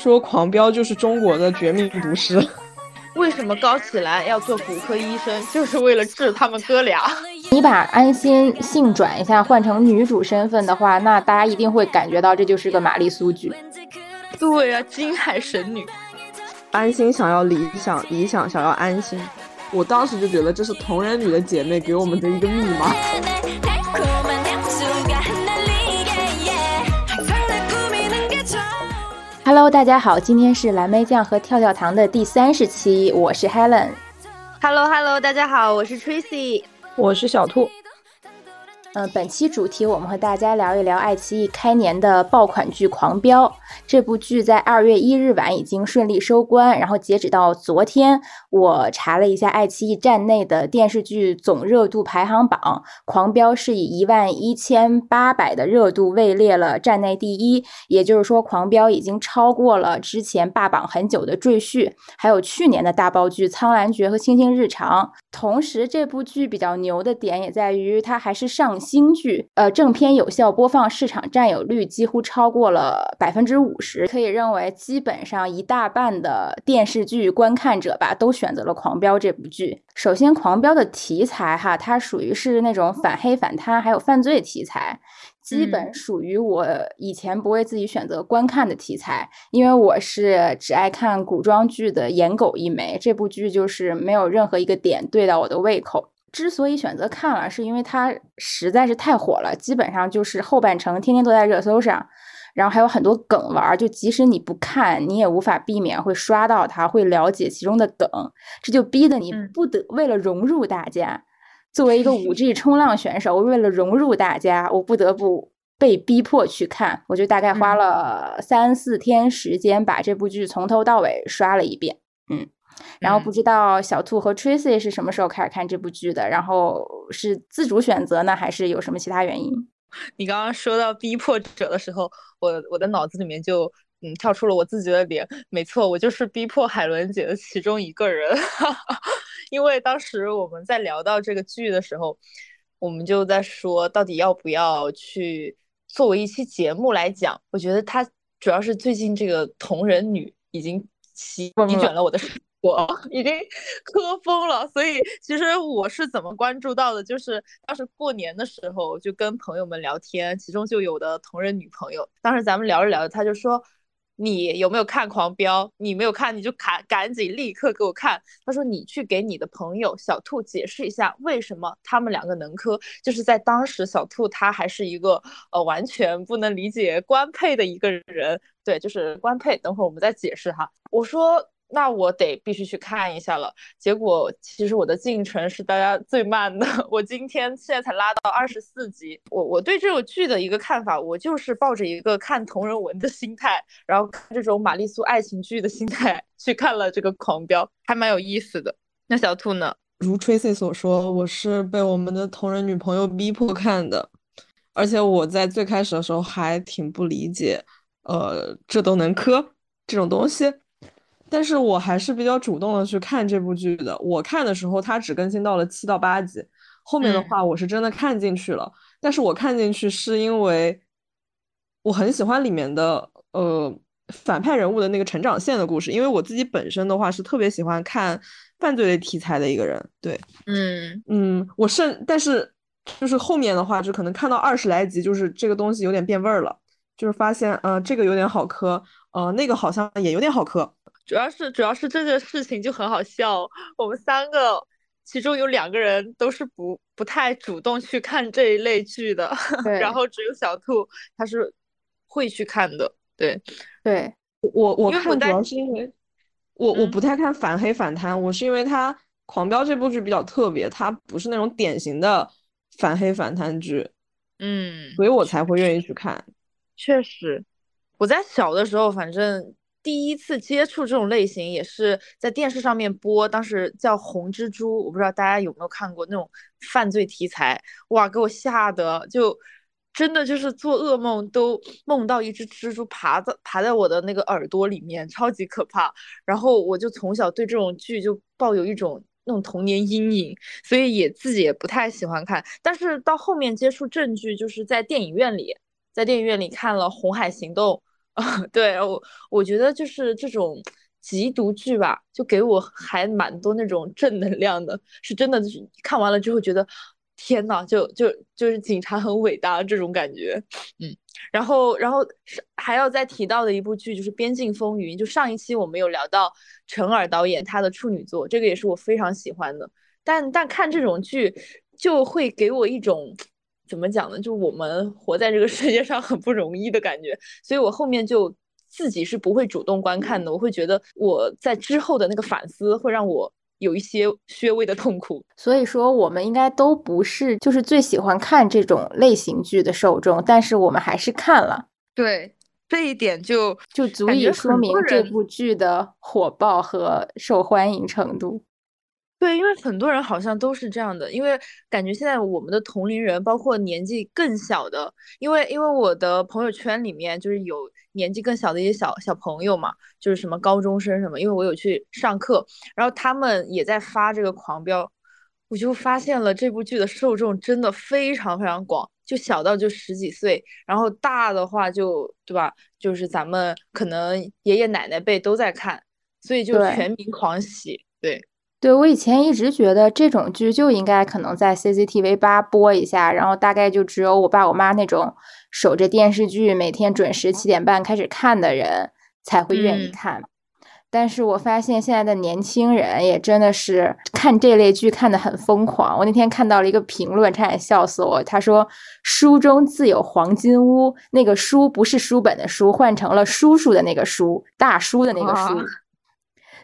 说《狂飙》就是中国的《绝命毒师》。为什么高启兰要做骨科医生，就是为了治他们哥俩？你把安心性转一下，换成女主身份的话，那大家一定会感觉到这就是个玛丽苏剧。对啊，金海神女，安心想要理想，理想想要安心。我当时就觉得这是同人女的姐妹给我们的一个密码。Hello，大家好，今天是蓝莓酱和跳跳糖的第三十期，我是 Helen。Hello，Hello，大家好，我是 Tracy，我是小兔。嗯，本期主题我们和大家聊一聊爱奇艺开年的爆款剧《狂飙》。这部剧在二月一日晚已经顺利收官，然后截止到昨天，我查了一下爱奇艺站内的电视剧总热度排行榜，《狂飙》是以一万一千八百的热度位列了站内第一。也就是说，《狂飙》已经超过了之前霸榜很久的《赘婿》，还有去年的大爆剧《苍兰诀》和《卿卿日常》。同时，这部剧比较牛的点也在于它还是上。新剧，呃，正片有效播放市场占有率几乎超过了百分之五十，可以认为基本上一大半的电视剧观看者吧，都选择了《狂飙》这部剧。首先，《狂飙》的题材哈，它属于是那种反黑反贪还有犯罪题材，基本属于我以前不会自己选择观看的题材，因为我是只爱看古装剧的颜狗一枚，这部剧就是没有任何一个点对到我的胃口。之所以选择看了，是因为它实在是太火了，基本上就是后半程天天都在热搜上，然后还有很多梗玩，就即使你不看，你也无法避免会刷到它，会了解其中的梗，这就逼得你不得为了融入大家，作为一个五 G 冲浪选手，为了融入大家，我不得不被逼迫去看，我就大概花了三四天时间把这部剧从头到尾刷了一遍，嗯。然后不知道小兔和 Tracy 是什么时候开始看这部剧的？然后是自主选择呢，还是有什么其他原因？你刚刚说到逼迫者的时候，我我的脑子里面就嗯跳出了我自己的脸。没错，我就是逼迫海伦姐的其中一个人。因为当时我们在聊到这个剧的时候，我们就在说到底要不要去作为一期节目来讲。我觉得它主要是最近这个同人女已经席卷了我的。我 已经磕疯了，所以其实我是怎么关注到的？就是当时过年的时候，就跟朋友们聊天，其中就有的同人女朋友。当时咱们聊着聊着，他就说：“你有没有看《狂飙》？你没有看，你就赶赶紧立刻给我看。”他说：“你去给你的朋友小兔解释一下，为什么他们两个能磕？就是在当时，小兔他还是一个呃完全不能理解官配的一个人。对，就是官配。等会儿我们再解释哈。”我说。那我得必须去看一下了。结果其实我的进程是大家最慢的，我今天现在才拉到二十四集。我我对这个剧的一个看法，我就是抱着一个看同人文的心态，然后看这种玛丽苏爱情剧的心态 去看了这个《狂飙》，还蛮有意思的。那小兔呢？如 Tracy 所说，我是被我们的同人女朋友逼迫看的，而且我在最开始的时候还挺不理解，呃，这都能磕这种东西。但是我还是比较主动的去看这部剧的。我看的时候，它只更新到了七到八集，后面的话我是真的看进去了。但是我看进去是因为我很喜欢里面的呃反派人物的那个成长线的故事。因为我自己本身的话是特别喜欢看犯罪类题材的一个人。对，嗯嗯，我甚但是就是后面的话，就可能看到二十来集，就是这个东西有点变味儿了，就是发现呃这个有点好磕，呃那个好像也有点好磕。主要是主要是这个事情就很好笑，我们三个其中有两个人都是不不太主动去看这一类剧的，然后只有小兔他是会去看的。对对，我我看主要是因为我我不太看反黑反贪，我是因为他《狂飙》这部剧比较特别，它不是那种典型的反黑反贪剧，嗯，所以我才会愿意去看。确实，我在小的时候反正。第一次接触这种类型也是在电视上面播，当时叫《红蜘蛛》，我不知道大家有没有看过那种犯罪题材，哇，给我吓得就真的就是做噩梦都梦到一只蜘蛛爬在爬在我的那个耳朵里面，超级可怕。然后我就从小对这种剧就抱有一种那种童年阴影，所以也自己也不太喜欢看。但是到后面接触正剧，就是在电影院里，在电影院里看了《红海行动》。啊，对我我觉得就是这种缉毒剧吧，就给我还蛮多那种正能量的，是真的，就是看完了之后觉得天呐，就就就是警察很伟大这种感觉，嗯，然后然后还要再提到的一部剧就是《边境风云》，就上一期我们有聊到陈耳导演他的处女作，这个也是我非常喜欢的，但但看这种剧就会给我一种。怎么讲呢？就我们活在这个世界上很不容易的感觉，所以我后面就自己是不会主动观看的。我会觉得我在之后的那个反思会让我有一些略微的痛苦。所以说，我们应该都不是就是最喜欢看这种类型剧的受众，但是我们还是看了。对这一点就就足以说明这部剧的火爆和受欢迎程度。对，因为很多人好像都是这样的，因为感觉现在我们的同龄人，包括年纪更小的，因为因为我的朋友圈里面就是有年纪更小的一些小小朋友嘛，就是什么高中生什么，因为我有去上课，然后他们也在发这个狂飙，我就发现了这部剧的受众真的非常非常广，就小到就十几岁，然后大的话就对吧，就是咱们可能爷爷奶奶辈都在看，所以就全民狂喜，对。对我以前一直觉得这种剧就应该可能在 CCTV 八播一下，然后大概就只有我爸我妈那种守着电视剧每天准时七点半开始看的人才会愿意看。但是我发现现在的年轻人也真的是看这类剧看得很疯狂。我那天看到了一个评论，差点笑死我。他说：“书中自有黄金屋，那个书不是书本的书，换成了叔叔的那个叔，大叔的那个叔。”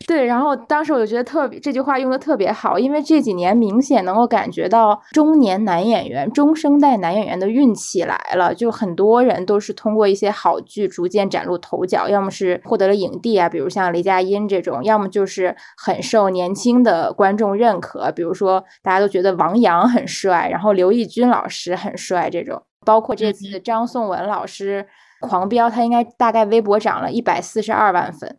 对，然后当时我就觉得特别这句话用的特别好，因为这几年明显能够感觉到中年男演员、中生代男演员的运气来了，就很多人都是通过一些好剧逐渐崭露头角，要么是获得了影帝啊，比如像雷佳音这种，要么就是很受年轻的观众认可，比如说大家都觉得王阳很帅，然后刘奕君老师很帅这种，包括这次张颂文老师狂飙，他应该大概微博涨了一百四十二万粉。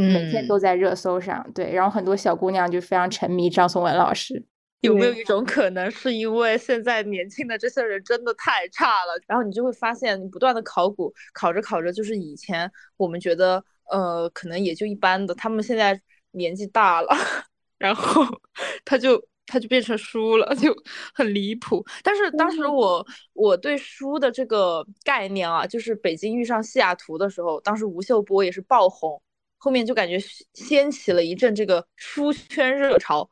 每天都在热搜上，对，然后很多小姑娘就非常沉迷张颂文老师。有没有一种可能，是因为现在年轻的这些人真的太差了？然后你就会发现，你不断的考古，考着考着，就是以前我们觉得，呃，可能也就一般的，他们现在年纪大了，然后 他就他就变成书了，就很离谱。但是当时我我对书的这个概念啊，就是北京遇上西雅图的时候，当时吴秀波也是爆红。后面就感觉掀起了一阵这个书圈热潮，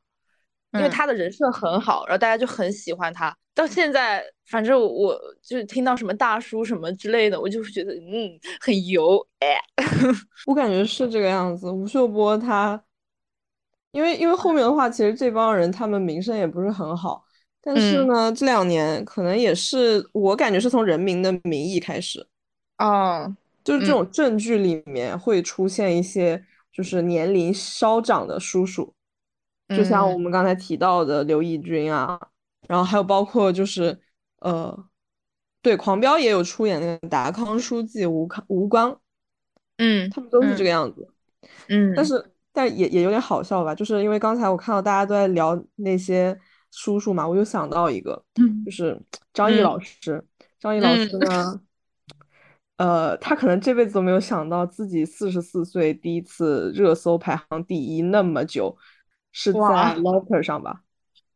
因为他的人设很好，然后大家就很喜欢他。到现在，反正我就听到什么大叔什么之类的，我就觉得嗯很油哎。我感觉是这个样子。吴秀波他，因为因为后面的话，其实这帮人他们名声也不是很好，但是呢，这两年可能也是我感觉是从《人民的名义》开始啊。就是这种证据里面会出现一些就是年龄稍长的叔叔，就像我们刚才提到的刘奕君啊，然后还有包括就是呃，对《狂飙》也有出演那个达康书记吴康吴刚，嗯，他们都是这个样子，嗯，但是但也也有点好笑吧，就是因为刚才我看到大家都在聊那些叔叔嘛，我就想到一个，就是张译老师，张译老师呢。呃，他可能这辈子都没有想到自己四十四岁第一次热搜排行第一那么久，是在 Lofter 上吧？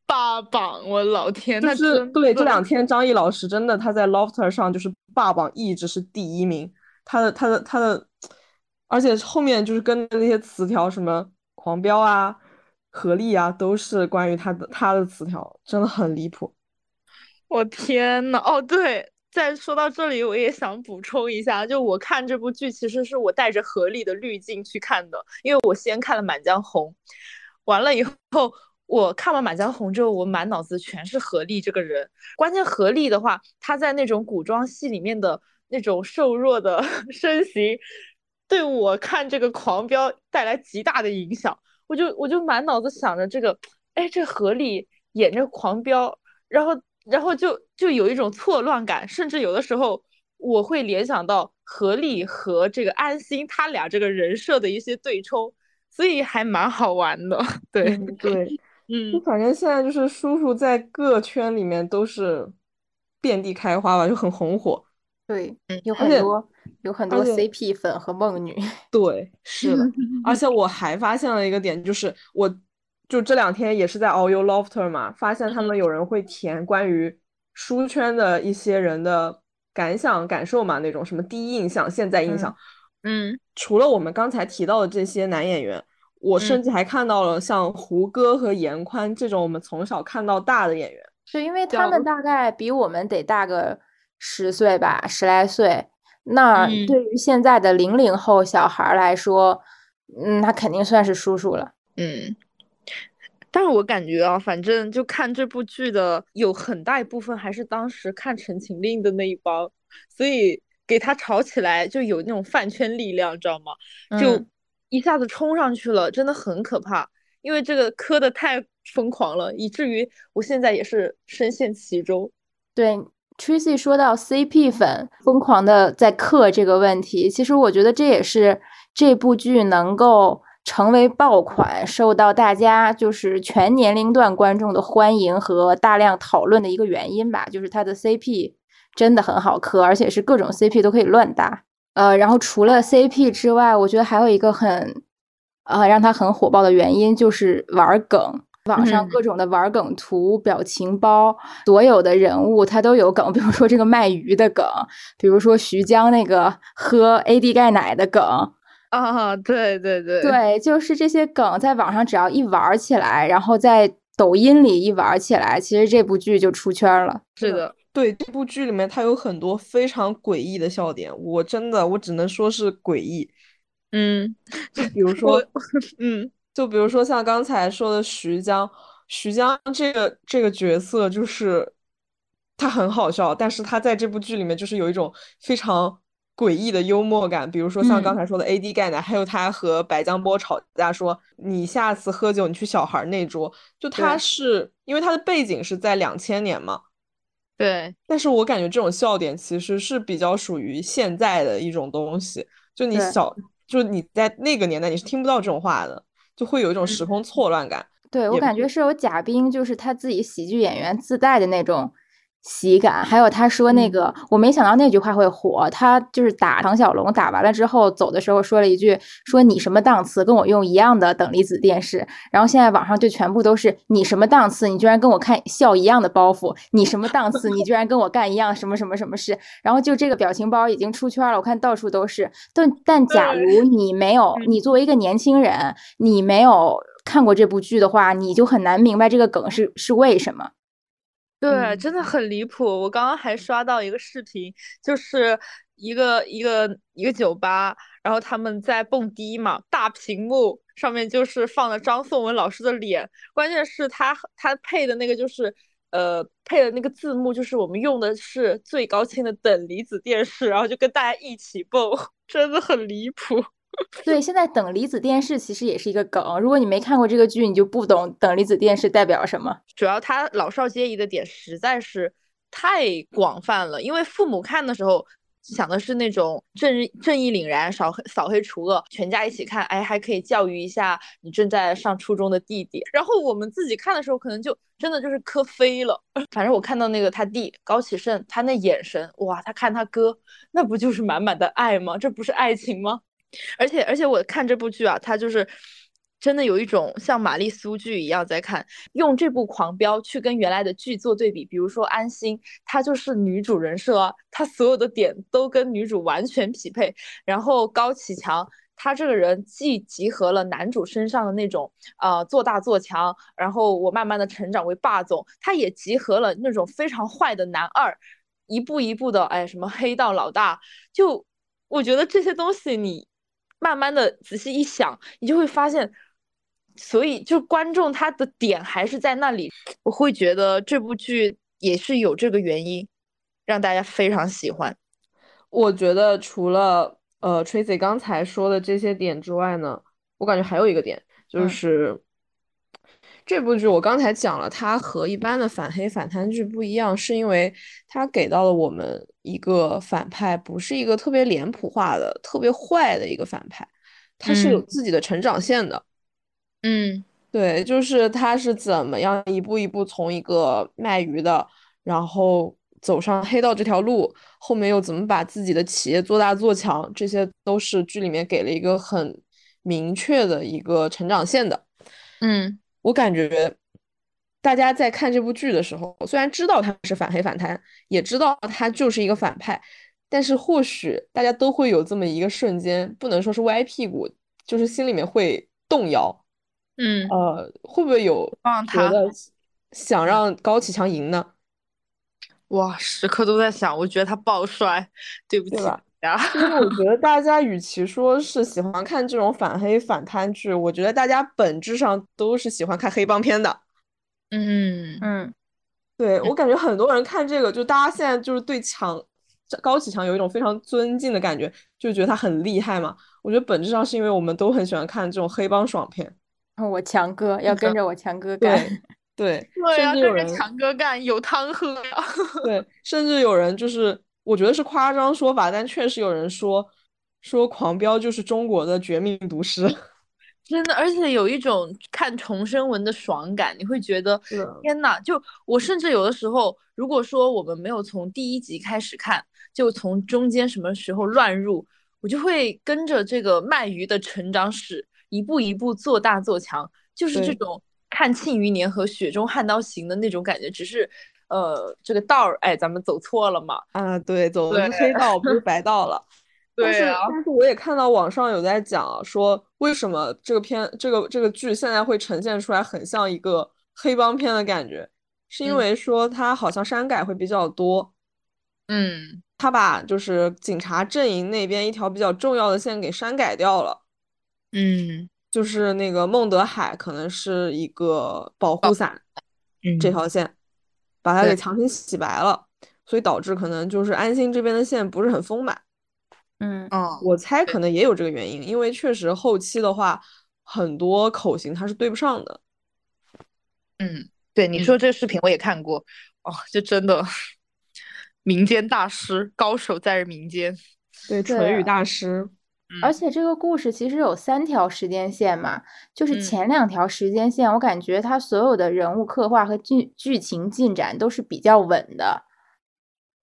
霸榜！我老天，就是对这两天张译老师真的他在 Lofter 上就是霸榜，一直是第一名。他的他的他的，而且后面就是跟那些词条什么狂飙啊、合力啊，都是关于他的他的词条，真的很离谱。我天呐，哦对。再说到这里，我也想补充一下，就我看这部剧，其实是我带着合力的滤镜去看的，因为我先看了《满江红》，完了以后，我看完《满江红》之后，我满脑子全是何力这个人。关键何力的话，他在那种古装戏里面的那种瘦弱的 身形，对我看这个《狂飙》带来极大的影响。我就我就满脑子想着这个，哎，这何力演这《狂飙》，然后。然后就就有一种错乱感，甚至有的时候我会联想到何丽和这个安心他俩这个人设的一些对冲，所以还蛮好玩的。对对，嗯，就反正现在就是叔叔在各圈里面都是遍地开花吧，就很红火。对，有很多有很多 CP 粉和梦女。对，是的。而且我还发现了一个点，就是我就这两天也是在 All You Lofter 嘛，发现他们有人会填关于书圈的一些人的感想、感受嘛，那种什么第一印象、现在印象。嗯，除了我们刚才提到的这些男演员，我甚至还看到了像胡歌和严宽这种我们从小看到大的演员。是因为他们大概比我们得大个十岁吧，十来岁。那对于现在的零零后小孩来说，嗯，他肯定算是叔叔了。嗯，但是我感觉啊，反正就看这部剧的有很大一部分还是当时看《陈情令》的那一帮，所以。给他炒起来就有那种饭圈力量，知道吗？就一下子冲上去了，真的很可怕。因为这个磕的太疯狂了，以至于我现在也是深陷其中。对，Tracy 说到 CP 粉疯狂的在磕这个问题，其实我觉得这也是这部剧能够成为爆款、受到大家就是全年龄段观众的欢迎和大量讨论的一个原因吧，就是它的 CP。真的很好磕，而且是各种 CP 都可以乱搭。呃，然后除了 CP 之外，我觉得还有一个很，呃，让它很火爆的原因就是玩梗，网上各种的玩梗图、表情包，所有的人物他都有梗。比如说这个卖鱼的梗，比如说徐江那个喝 AD 钙奶的梗。啊，对对对，对，就是这些梗在网上只要一玩起来，然后在抖音里一玩起来，其实这部剧就出圈了。是的。对这部剧里面，它有很多非常诡异的笑点，我真的我只能说是诡异。嗯，就比如说，嗯，就比如说像刚才说的徐江，徐江这个这个角色就是他很好笑，但是他在这部剧里面就是有一种非常诡异的幽默感。比如说像刚才说的 AD 钙奶，还有他和白江波吵架说你下次喝酒你去小孩那桌，就他是因为他的背景是在两千年嘛。对，但是我感觉这种笑点其实是比较属于现在的一种东西，就你小，就你在那个年代你是听不到这种话的，就会有一种时空错乱感。对我感觉是有贾冰，就是他自己喜剧演员自带的那种。喜感，还有他说那个，我没想到那句话会火。他就是打唐小龙，打完了之后走的时候说了一句：“说你什么档次，跟我用一样的等离子电视。”然后现在网上就全部都是你什么档次，你居然跟我看笑一样的包袱，你什么档次，你居然跟我干一样什么什么什么事。然后就这个表情包已经出圈了，我看到处都是。但但假如你没有，你作为一个年轻人，你没有看过这部剧的话，你就很难明白这个梗是是为什么。对，真的很离谱。我刚刚还刷到一个视频，就是一个一个一个酒吧，然后他们在蹦迪嘛，大屏幕上面就是放了张颂文老师的脸，关键是他他配的那个就是呃配的那个字幕，就是我们用的是最高清的等离子电视，然后就跟大家一起蹦，真的很离谱。对，现在等离子电视其实也是一个梗。如果你没看过这个剧，你就不懂等离子电视代表什么。主要它老少皆宜的点实在是太广泛了。因为父母看的时候想的是那种正正义凛然、扫黑扫黑除恶，全家一起看，哎，还可以教育一下你正在上初中的弟弟。然后我们自己看的时候，可能就真的就是磕飞了。反正我看到那个他弟高启盛，他那眼神，哇，他看他哥，那不就是满满的爱吗？这不是爱情吗？而且而且我看这部剧啊，它就是真的有一种像玛丽苏剧一样在看，用这部《狂飙》去跟原来的剧做对比。比如说安心，她就是女主人设，她所有的点都跟女主完全匹配。然后高启强，他这个人既集合了男主身上的那种呃做大做强，然后我慢慢的成长为霸总，他也集合了那种非常坏的男二，一步一步的哎什么黑道老大，就我觉得这些东西你。慢慢的仔细一想，你就会发现，所以就观众他的点还是在那里。我会觉得这部剧也是有这个原因，让大家非常喜欢。我觉得除了呃 Tracy 刚才说的这些点之外呢，我感觉还有一个点就是。这部剧我刚才讲了，它和一般的反黑反贪剧不一样，是因为它给到了我们一个反派，不是一个特别脸谱化的、特别坏的一个反派，他是有自己的成长线的。嗯，对，就是他是怎么样一步一步从一个卖鱼的，然后走上黑道这条路，后面又怎么把自己的企业做大做强，这些都是剧里面给了一个很明确的一个成长线的。嗯，我感觉大家在看这部剧的时候，虽然知道他是反黑反贪，也知道他就是一个反派，但是或许大家都会有这么一个瞬间，不能说是歪屁股，就是心里面会动摇。嗯，呃，会不会有觉得想让高启强赢呢？哇，时刻都在想，我觉得他暴帅，对不起吧？呀。因 为我觉得大家与其说是喜欢看这种反黑反贪剧，我觉得大家本质上都是喜欢看黑帮片的。嗯嗯，对我感觉很多人看这个，就大家现在就是对强高启强有一种非常尊敬的感觉，就觉得他很厉害嘛。我觉得本质上是因为我们都很喜欢看这种黑帮爽片。我强哥要跟着我强哥干。对，对甚至有人强哥干有汤喝呀。对，甚至有人就是，我觉得是夸张说法，但确实有人说说《狂飙》就是中国的《绝命毒师》，真的，而且有一种看重生文的爽感，你会觉得天呐，就我甚至有的时候，如果说我们没有从第一集开始看，就从中间什么时候乱入，我就会跟着这个鳗鱼的成长史一步一步做大做强，就是这种。看《庆余年》和《雪中悍刀行》的那种感觉，只是，呃，这个道儿，哎，咱们走错了嘛？啊，对，走的是黑道，不是白道了。对啊。但是我也看到网上有在讲说，为什么这个片、这个这个剧现在会呈现出来很像一个黑帮片的感觉，是因为说它好像删改会比较多。嗯。他把就是警察阵营那边一条比较重要的线给删改掉了。嗯。就是那个孟德海可能是一个保护伞，这条线把它给强行洗白了，所以导致可能就是安心这边的线不是很丰满。嗯，我猜可能也有这个原因，因为确实后期的话很多口型它是对不上的。嗯，对你说这个视频我也看过，哦，就真的民间大师，高手在民间，对，唇语大师。而且这个故事其实有三条时间线嘛，就是前两条时间线，我感觉它所有的人物刻画和剧剧情进展都是比较稳的。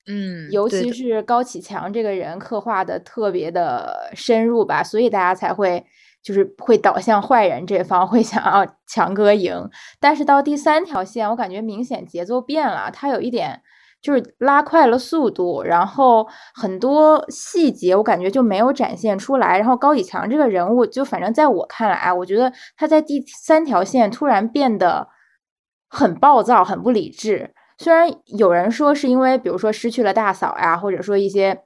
嗯，尤其是高启强这个人刻画的特别的深入吧，所以大家才会就是会导向坏人这方，会想要强哥赢。但是到第三条线，我感觉明显节奏变了，他有一点。就是拉快了速度，然后很多细节我感觉就没有展现出来。然后高以强这个人物，就反正在我看来，我觉得他在第三条线突然变得很暴躁、很不理智。虽然有人说是因为，比如说失去了大嫂呀，或者说一些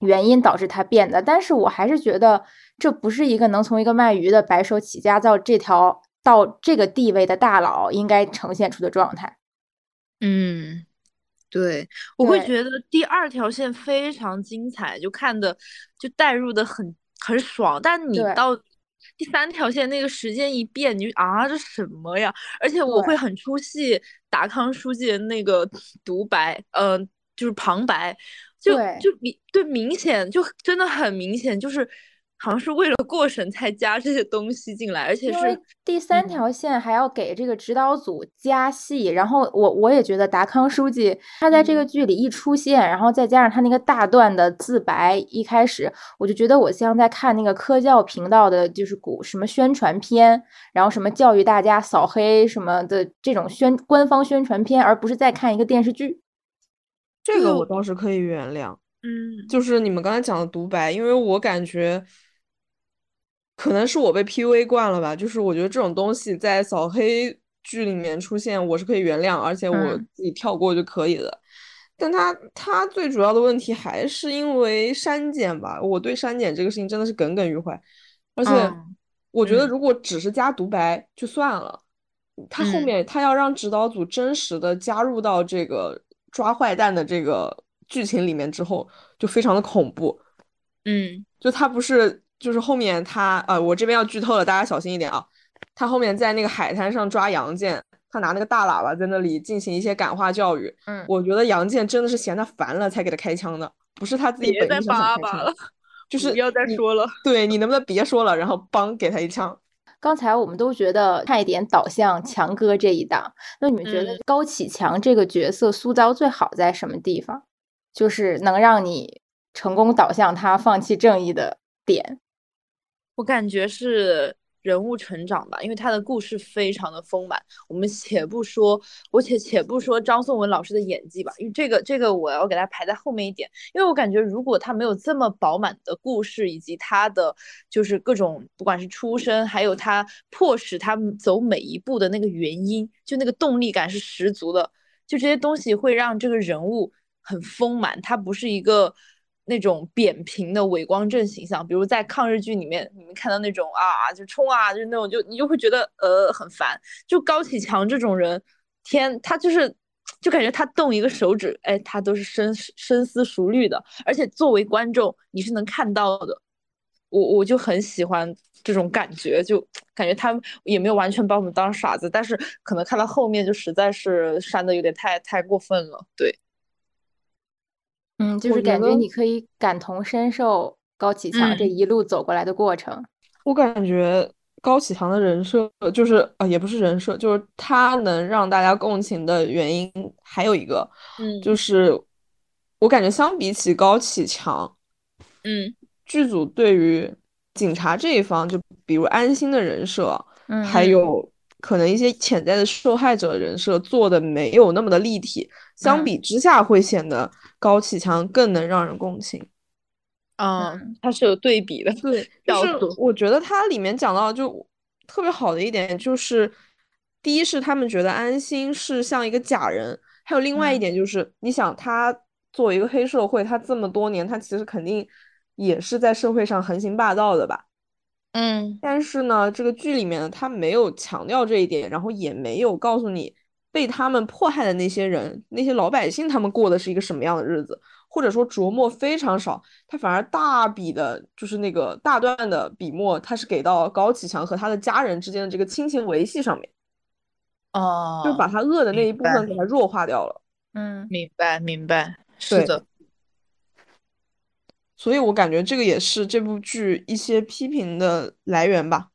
原因导致他变的，但是我还是觉得这不是一个能从一个卖鱼的白手起家到这条到这个地位的大佬应该呈现出的状态。嗯。对，我会觉得第二条线非常精彩，就看的就带入的很很爽。但你到第三条线那个时间一变，你就啊这什么呀？而且我会很出戏达康书记的那个独白，嗯，就是旁白，就就明对明显就真的很明显就是。好像是为了过审才加这些东西进来，而且是第三条线还要给这个指导组加戏。然后我我也觉得达康书记他在这个剧里一出现，然后再加上他那个大段的自白，一开始我就觉得我像在看那个科教频道的，就是古什么宣传片，然后什么教育大家扫黑什么的这种宣官方宣传片，而不是在看一个电视剧。这个我倒是可以原谅，嗯，就是你们刚才讲的独白，因为我感觉。可能是我被 PUA 惯了吧，就是我觉得这种东西在扫黑剧里面出现，我是可以原谅，而且我自己跳过就可以了。但他他最主要的问题还是因为删减吧，我对删减这个事情真的是耿耿于怀。而且我觉得如果只是加独白就算了，他后面他要让指导组真实的加入到这个抓坏蛋的这个剧情里面之后，就非常的恐怖。嗯，就他不是。就是后面他呃，我这边要剧透了，大家小心一点啊。他后面在那个海滩上抓杨建，他拿那个大喇叭在那里进行一些感化教育。嗯，我觉得杨建真的是嫌他烦了才给他开枪的，不是他自己本意想开枪。就是 不要再说了，对你能不能别说了，然后帮给他一枪。刚才我们都觉得差一点倒向强哥这一档，那你们觉得高启强这个角色塑造最好在什么地方？就是能让你成功导向他放弃正义的点？我感觉是。人物成长吧，因为他的故事非常的丰满。我们且不说，我且且不说张颂文老师的演技吧，因为这个这个我要给他排在后面一点。因为我感觉如果他没有这么饱满的故事，以及他的就是各种不管是出身，还有他迫使他走每一步的那个原因，就那个动力感是十足的。就这些东西会让这个人物很丰满，他不是一个。那种扁平的伪光正形象，比如在抗日剧里面，你们看到那种啊，就冲啊，就是那种，就你就会觉得呃很烦。就高启强这种人，天，他就是，就感觉他动一个手指，哎，他都是深深思熟虑的，而且作为观众你是能看到的。我我就很喜欢这种感觉，就感觉他也没有完全把我们当傻子，但是可能看到后面就实在是删的有点太太过分了，对。嗯，就是感觉你可以感同身受高启强这一路走过来的过程。我感觉高启强的人设就是啊，也不是人设，就是他能让大家共情的原因还有一个，嗯，就是我感觉相比起高启强，嗯，剧组对于警察这一方，就比如安心的人设，嗯，还有可能一些潜在的受害者人设做的没有那么的立体，相比之下会显得。高启强更能让人共情，嗯，他是有对比的，对，就是我觉得他里面讲到就特别好的一点，就是第一是他们觉得安心是像一个假人，还有另外一点就是，你想他作为一个黑社会，他这么多年，他其实肯定也是在社会上横行霸道的吧，嗯，但是呢，这个剧里面呢他没有强调这一点，然后也没有告诉你。被他们迫害的那些人，那些老百姓，他们过的是一个什么样的日子？或者说着墨非常少，他反而大笔的，就是那个大段的笔墨，他是给到高启强和他的家人之间的这个亲情维系上面，哦，就把他恶的那一部分给他弱化掉了。嗯，明白明白，是的。所以我感觉这个也是这部剧一些批评的来源吧。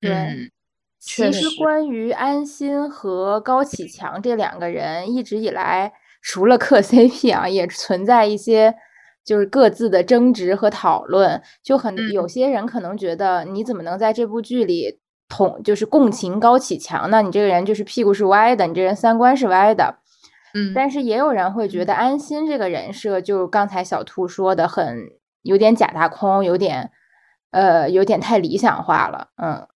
对。其实，关于安心和高启强这两个人，一直以来除了磕 CP 啊，也存在一些就是各自的争执和讨论。就很有些人可能觉得，你怎么能在这部剧里同就是共情高启强呢？你这个人就是屁股是歪的，你这人三观是歪的。嗯，但是也有人会觉得安心这个人设，就刚才小兔说的，很有点假大空，有点呃，有点太理想化了。嗯。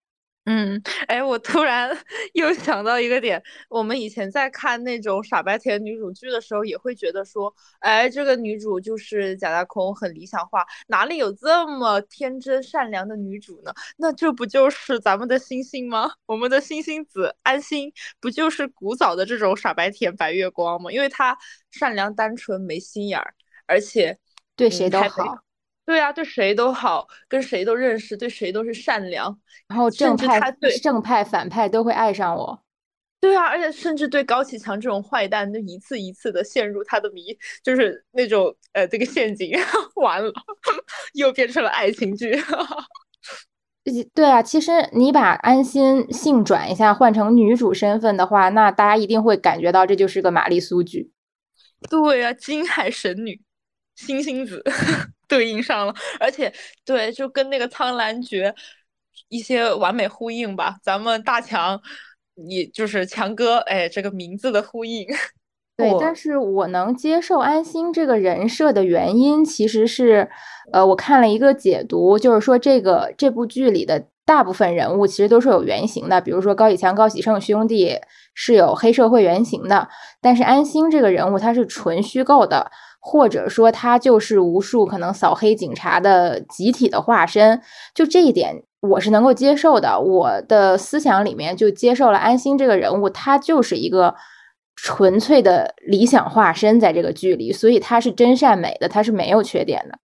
嗯，哎，我突然 又想到一个点，我们以前在看那种傻白甜女主剧的时候，也会觉得说，哎，这个女主就是假大空，很理想化，哪里有这么天真善良的女主呢？那这不就是咱们的星星吗？我们的星星子安心，不就是古早的这种傻白甜白月光吗？因为她善良单纯，没心眼儿，而且对谁都好。对啊，对谁都好，跟谁都认识，对谁都是善良。然后正派对正派反派都会爱上我。对啊，而且甚至对高启强这种坏蛋，就一次一次的陷入他的迷，就是那种呃这个陷阱。完了，又变成了爱情剧。对啊，其实你把安心性转一下，换成女主身份的话，那大家一定会感觉到这就是个玛丽苏剧。对啊，金海神女，星星子。对应上了，而且对，就跟那个苍兰诀一些完美呼应吧。咱们大强，你就是强哥，哎，这个名字的呼应。对，但是我能接受安心这个人设的原因，其实是，呃，我看了一个解读，就是说这个这部剧里的大部分人物其实都是有原型的，比如说高启强、高启盛兄弟是有黑社会原型的，但是安心这个人物他是纯虚构的。或者说他就是无数可能扫黑警察的集体的化身，就这一点我是能够接受的。我的思想里面就接受了安心这个人物，他就是一个纯粹的理想化身，在这个剧里，所以他是真善美的，他是没有缺点的。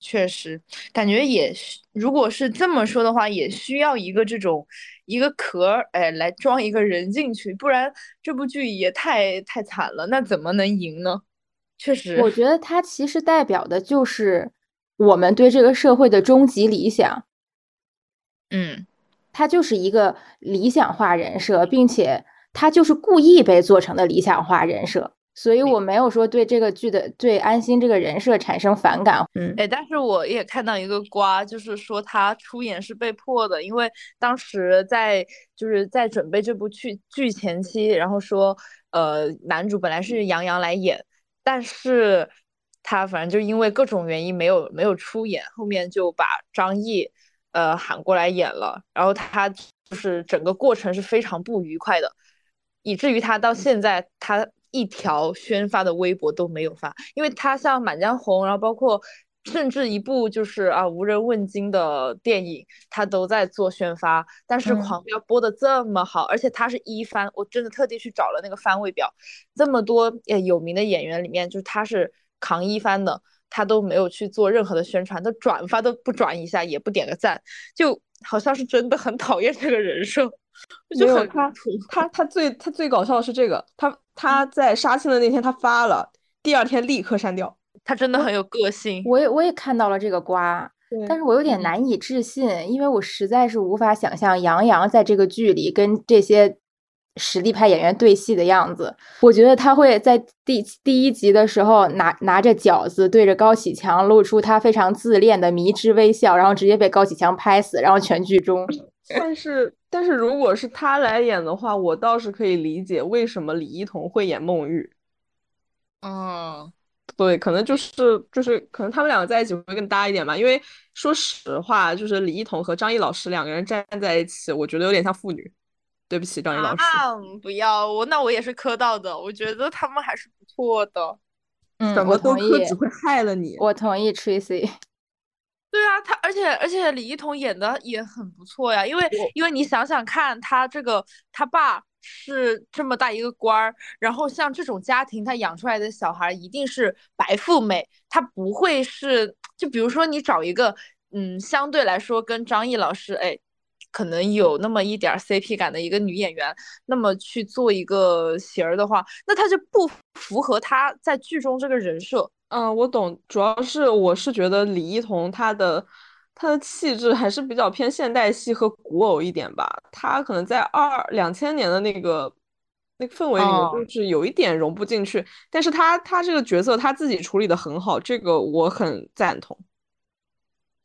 确实，感觉也，如果是这么说的话，也需要一个这种一个壳，哎，来装一个人进去，不然这部剧也太太惨了，那怎么能赢呢？确实，我觉得它其实代表的就是我们对这个社会的终极理想。嗯，他就是一个理想化人设，并且他就是故意被做成的理想化人设。所以我没有说对这个剧的对安心这个人设产生反感，嗯，哎，但是我也看到一个瓜，就是说他出演是被迫的，因为当时在就是在准备这部剧剧前期，然后说，呃，男主本来是杨洋来演，但是他反正就因为各种原因没有没有出演，后面就把张译呃喊过来演了，然后他就是整个过程是非常不愉快的，以至于他到现在他。一条宣发的微博都没有发，因为他像《满江红》，然后包括甚至一部就是啊无人问津的电影，他都在做宣发。但是《狂飙》播的这么好，而且他是一番，我真的特地去找了那个番位表，这么多有名的演员里面，就是他是扛一番的，他都没有去做任何的宣传，他转发都不转一下，也不点个赞，就好像是真的很讨厌这个人设。就很他，他他最他最搞笑的是这个，他他在杀青的那天他发了，第二天立刻删掉，他真的很有个性。我也我也看到了这个瓜，但是我有点难以置信，因为我实在是无法想象杨洋在这个剧里跟这些实力派演员对戏的样子。我觉得他会在第第一集的时候拿拿着饺子对着高启强露出他非常自恋的迷之微笑，然后直接被高启强拍死，然后全剧终。但是，但是如果是他来演的话，我倒是可以理解为什么李一桐会演孟玉。嗯，对，可能就是就是可能他们两个在一起会更搭一点吧。因为说实话，就是李一桐和张译老师两个人站在一起，我觉得有点像父女。对不起，张译老师。啊，不要我，那我也是磕到的。我觉得他们还是不错的。嗯，我同意。只会害了你。我同意，Tracy。对啊，他而且而且李一桐演的也很不错呀，因为因为你想想看，他这个他爸是这么大一个官儿，然后像这种家庭，他养出来的小孩一定是白富美，他不会是就比如说你找一个嗯相对来说跟张译老师哎可能有那么一点 CP 感的一个女演员，那么去做一个型儿的话，那他就不符合他在剧中这个人设。嗯，我懂，主要是我是觉得李一桐她的她的气质还是比较偏现代系和古偶一点吧，他可能在二两千年的那个那个氛围里面就是有一点融不进去，但是他他这个角色他自己处理的很好，这个我很赞同。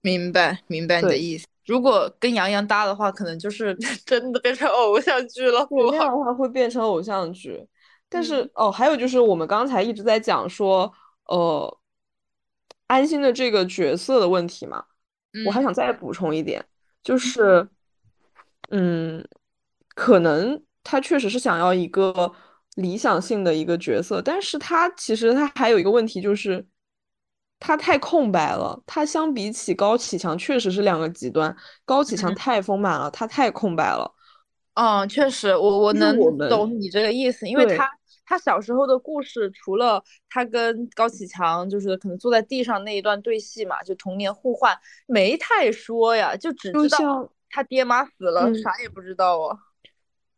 明白明白你的意思，如果跟杨洋搭的话，可能就是 真的变成偶像剧了。那样的话会变成偶像剧，但是哦，还有就是我们刚才一直在讲说。呃，安心的这个角色的问题嘛，我还想再补充一点，就是，嗯，可能他确实是想要一个理想性的一个角色，但是他其实他还有一个问题，就是他太空白了。他相比起高启强，确实是两个极端。高启强太丰满了，他太空白了。嗯，确实，我我能懂你这个意思，因为他。他小时候的故事，除了他跟高启强就是可能坐在地上那一段对戏嘛，就童年互换，没太说呀，就只知道他爹妈死了，啥也不知道啊。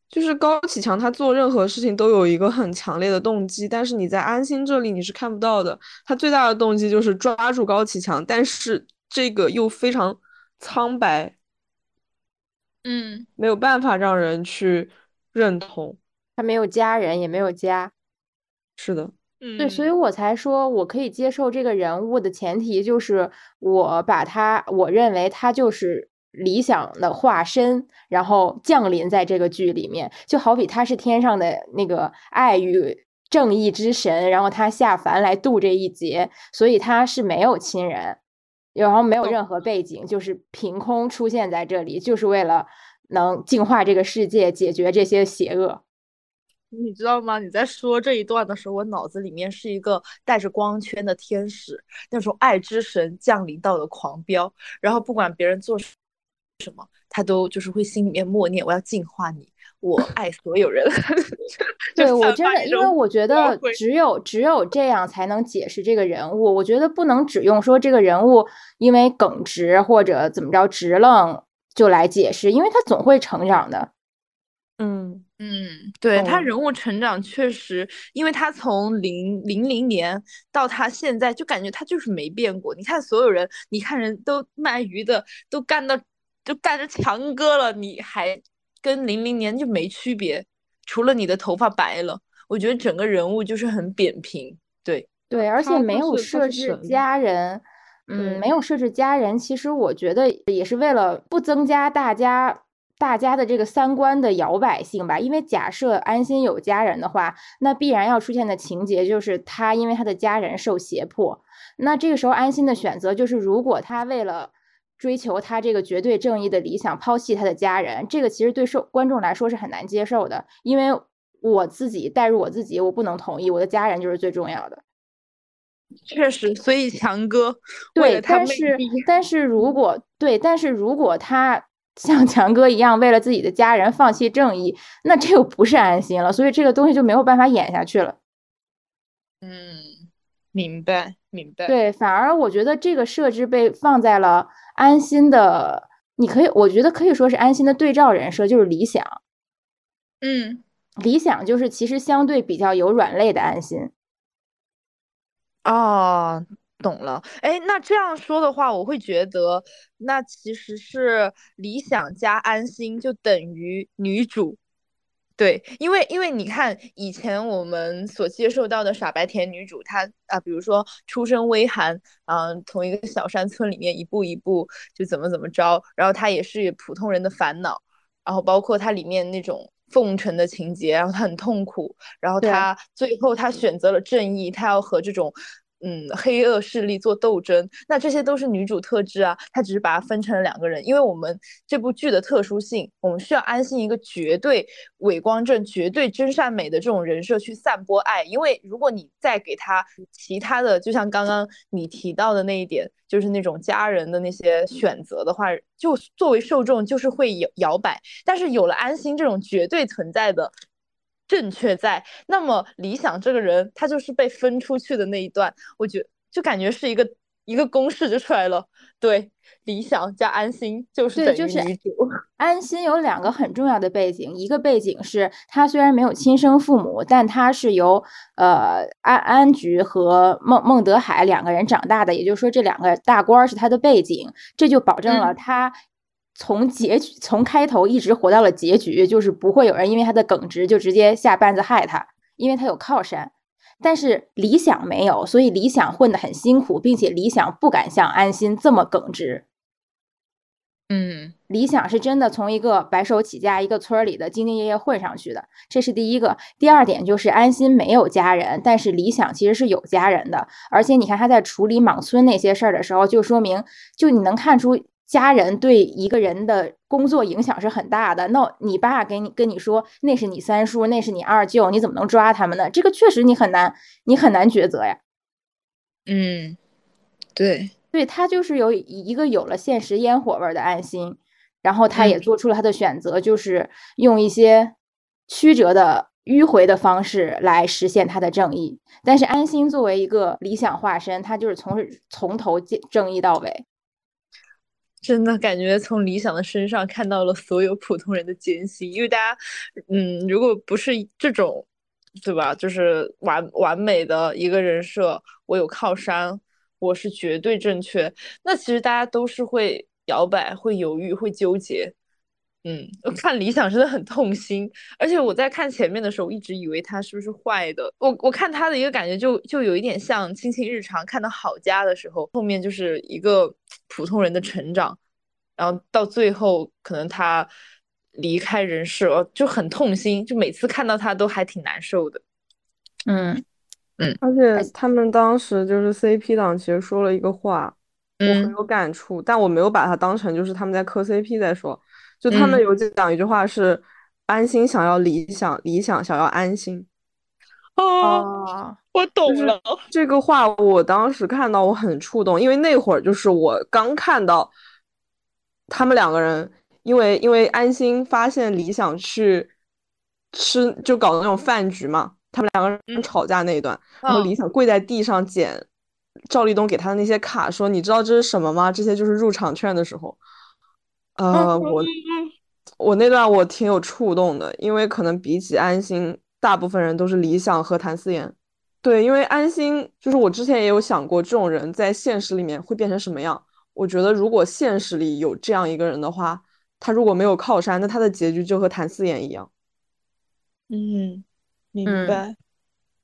就是高启强他做任何事情都有一个很强烈的动机，但是你在安心这里你是看不到的。他最大的动机就是抓住高启强，但是这个又非常苍白，嗯，没有办法让人去认同。他没有家人，也没有家，是的，对，所以我才说我可以接受这个人物的前提就是我把他，我认为他就是理想的化身，然后降临在这个剧里面，就好比他是天上的那个爱与正义之神，然后他下凡来渡这一劫，所以他是没有亲人，然后没有任何。背景，就是凭空出现在这里，就是为了能净化这个世界，解决这些邪恶。你知道吗？你在说这一段的时候，我脑子里面是一个带着光圈的天使，那种爱之神降临到的狂飙，然后不管别人做什么，他都就是会心里面默念：“我要净化你，我爱所有人。”对我真的，因为我觉得只有只有这样才能解释这个人物。我觉得不能只用说这个人物因为耿直或者怎么着直愣就来解释，因为他总会成长的。嗯。嗯，对他人物成长确实，因为他从零零零年到他现在，就感觉他就是没变过。你看所有人，你看人都卖鱼的，都干到就干着强哥了，你还跟零零年就没区别，除了你的头发白了，我觉得整个人物就是很扁平。对对，而且没有设置家人，嗯，没有设置家人，其实我觉得也是为了不增加大家。大家的这个三观的摇摆性吧，因为假设安心有家人的话，那必然要出现的情节就是他因为他的家人受胁迫。那这个时候安心的选择就是，如果他为了追求他这个绝对正义的理想，抛弃他的家人，这个其实对受观众来说是很难接受的。因为我自己代入我自己，我不能同意，我的家人就是最重要的。确实，所以强哥对，但是但是如果对，但是如果他。像强哥一样为了自己的家人放弃正义，那这又不是安心了，所以这个东西就没有办法演下去了。嗯，明白明白。对，反而我觉得这个设置被放在了安心的，你可以，我觉得可以说是安心的对照人设，就是理想。嗯，理想就是其实相对比较有软肋的安心。哦。懂了，哎，那这样说的话，我会觉得那其实是理想加安心就等于女主，对，因为因为你看以前我们所接受到的傻白甜女主，她啊，比如说出身微寒，嗯，从一个小山村里面一步一步就怎么怎么着，然后她也是普通人的烦恼，然后包括它里面那种奉承的情节，然后她很痛苦，然后她最后她选择了正义，她要和这种。嗯，黑恶势力做斗争，那这些都是女主特质啊。她只是把它分成了两个人，因为我们这部剧的特殊性，我们需要安心一个绝对伪光正、绝对真善美的这种人设去散播爱。因为如果你再给他其他的，就像刚刚你提到的那一点，就是那种家人的那些选择的话，就作为受众就是会摇摇摆。但是有了安心这种绝对存在的。正确在，那么理想这个人，他就是被分出去的那一段，我觉就感觉是一个一个公式就出来了。对，理想加安心就是等于女主。安心有两个很重要的背景，一个背景是他虽然没有亲生父母，但他是由呃安安菊和孟孟德海两个人长大的，也就是说这两个大官是他的背景，这就保证了他。从结局从开头一直活到了结局，就是不会有人因为他的耿直就直接下绊子害他，因为他有靠山。但是理想没有，所以理想混得很辛苦，并且理想不敢像安心这么耿直。嗯，理想是真的从一个白手起家、一个村里的兢兢业业混上去的，这是第一个。第二点就是安心没有家人，但是理想其实是有家人的，而且你看他在处理莽村那些事儿的时候，就说明就你能看出。家人对一个人的工作影响是很大的。那你爸给你跟你说，那是你三叔，那是你二舅，你怎么能抓他们呢？这个确实你很难，你很难抉择呀。嗯，对，对他就是有一个有了现实烟火味的安心，然后他也做出了他的选择，就是用一些曲折的迂回的方式来实现他的正义。但是安心作为一个理想化身，他就是从从头正义到尾。真的感觉从理想的身上看到了所有普通人的艰辛，因为大家，嗯，如果不是这种，对吧？就是完完美的一个人设，我有靠山，我是绝对正确。那其实大家都是会摇摆、会犹豫、会纠结。嗯，看理想真的很痛心，而且我在看前面的时候，一直以为他是不是坏的。我我看他的一个感觉，就就有一点像《亲亲日常》看到郝家的时候，后面就是一个普通人的成长，然后到最后可能他离开人世，就很痛心，就每次看到他都还挺难受的。嗯嗯，而且他们当时就是 CP 党，其实说了一个话，我很有感触，但我没有把它当成就是他们在磕 CP 在说。就他们有讲一句话是，安心想要理想，理想想要安心。哦，我懂了。这个话我当时看到我很触动，因为那会儿就是我刚看到他们两个人，因为因为安心发现理想去吃就搞的那种饭局嘛，他们两个人吵架那一段，然后理想跪在地上捡赵立东给他的那些卡，说你知道这是什么吗？这些就是入场券的时候。呃，我我那段我挺有触动的，因为可能比起安心，大部分人都是理想和谭思妍。对，因为安心就是我之前也有想过，这种人在现实里面会变成什么样。我觉得如果现实里有这样一个人的话，他如果没有靠山，那他的结局就和谭思妍一样。嗯，明白，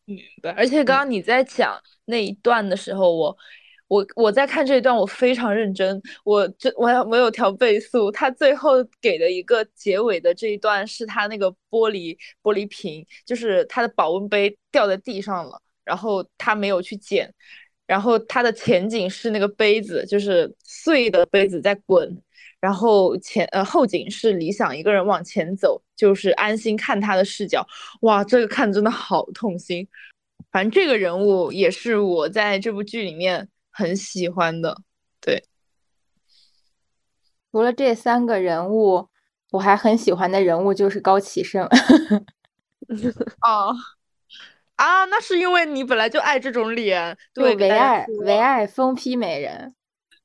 明白。而且刚刚你在讲那一段的时候，我。我我在看这一段，我非常认真，我这我我有调倍速。他最后给的一个结尾的这一段，是他那个玻璃玻璃瓶，就是他的保温杯掉在地上了，然后他没有去捡，然后他的前景是那个杯子，就是碎的杯子在滚，然后前呃后景是理想一个人往前走，就是安心看他的视角。哇，这个看真的好痛心。反正这个人物也是我在这部剧里面。很喜欢的，对。除了这三个人物，我还很喜欢的人物就是高启盛。哦，啊，那是因为你本来就爱这种脸，对，唯爱唯爱疯批美人。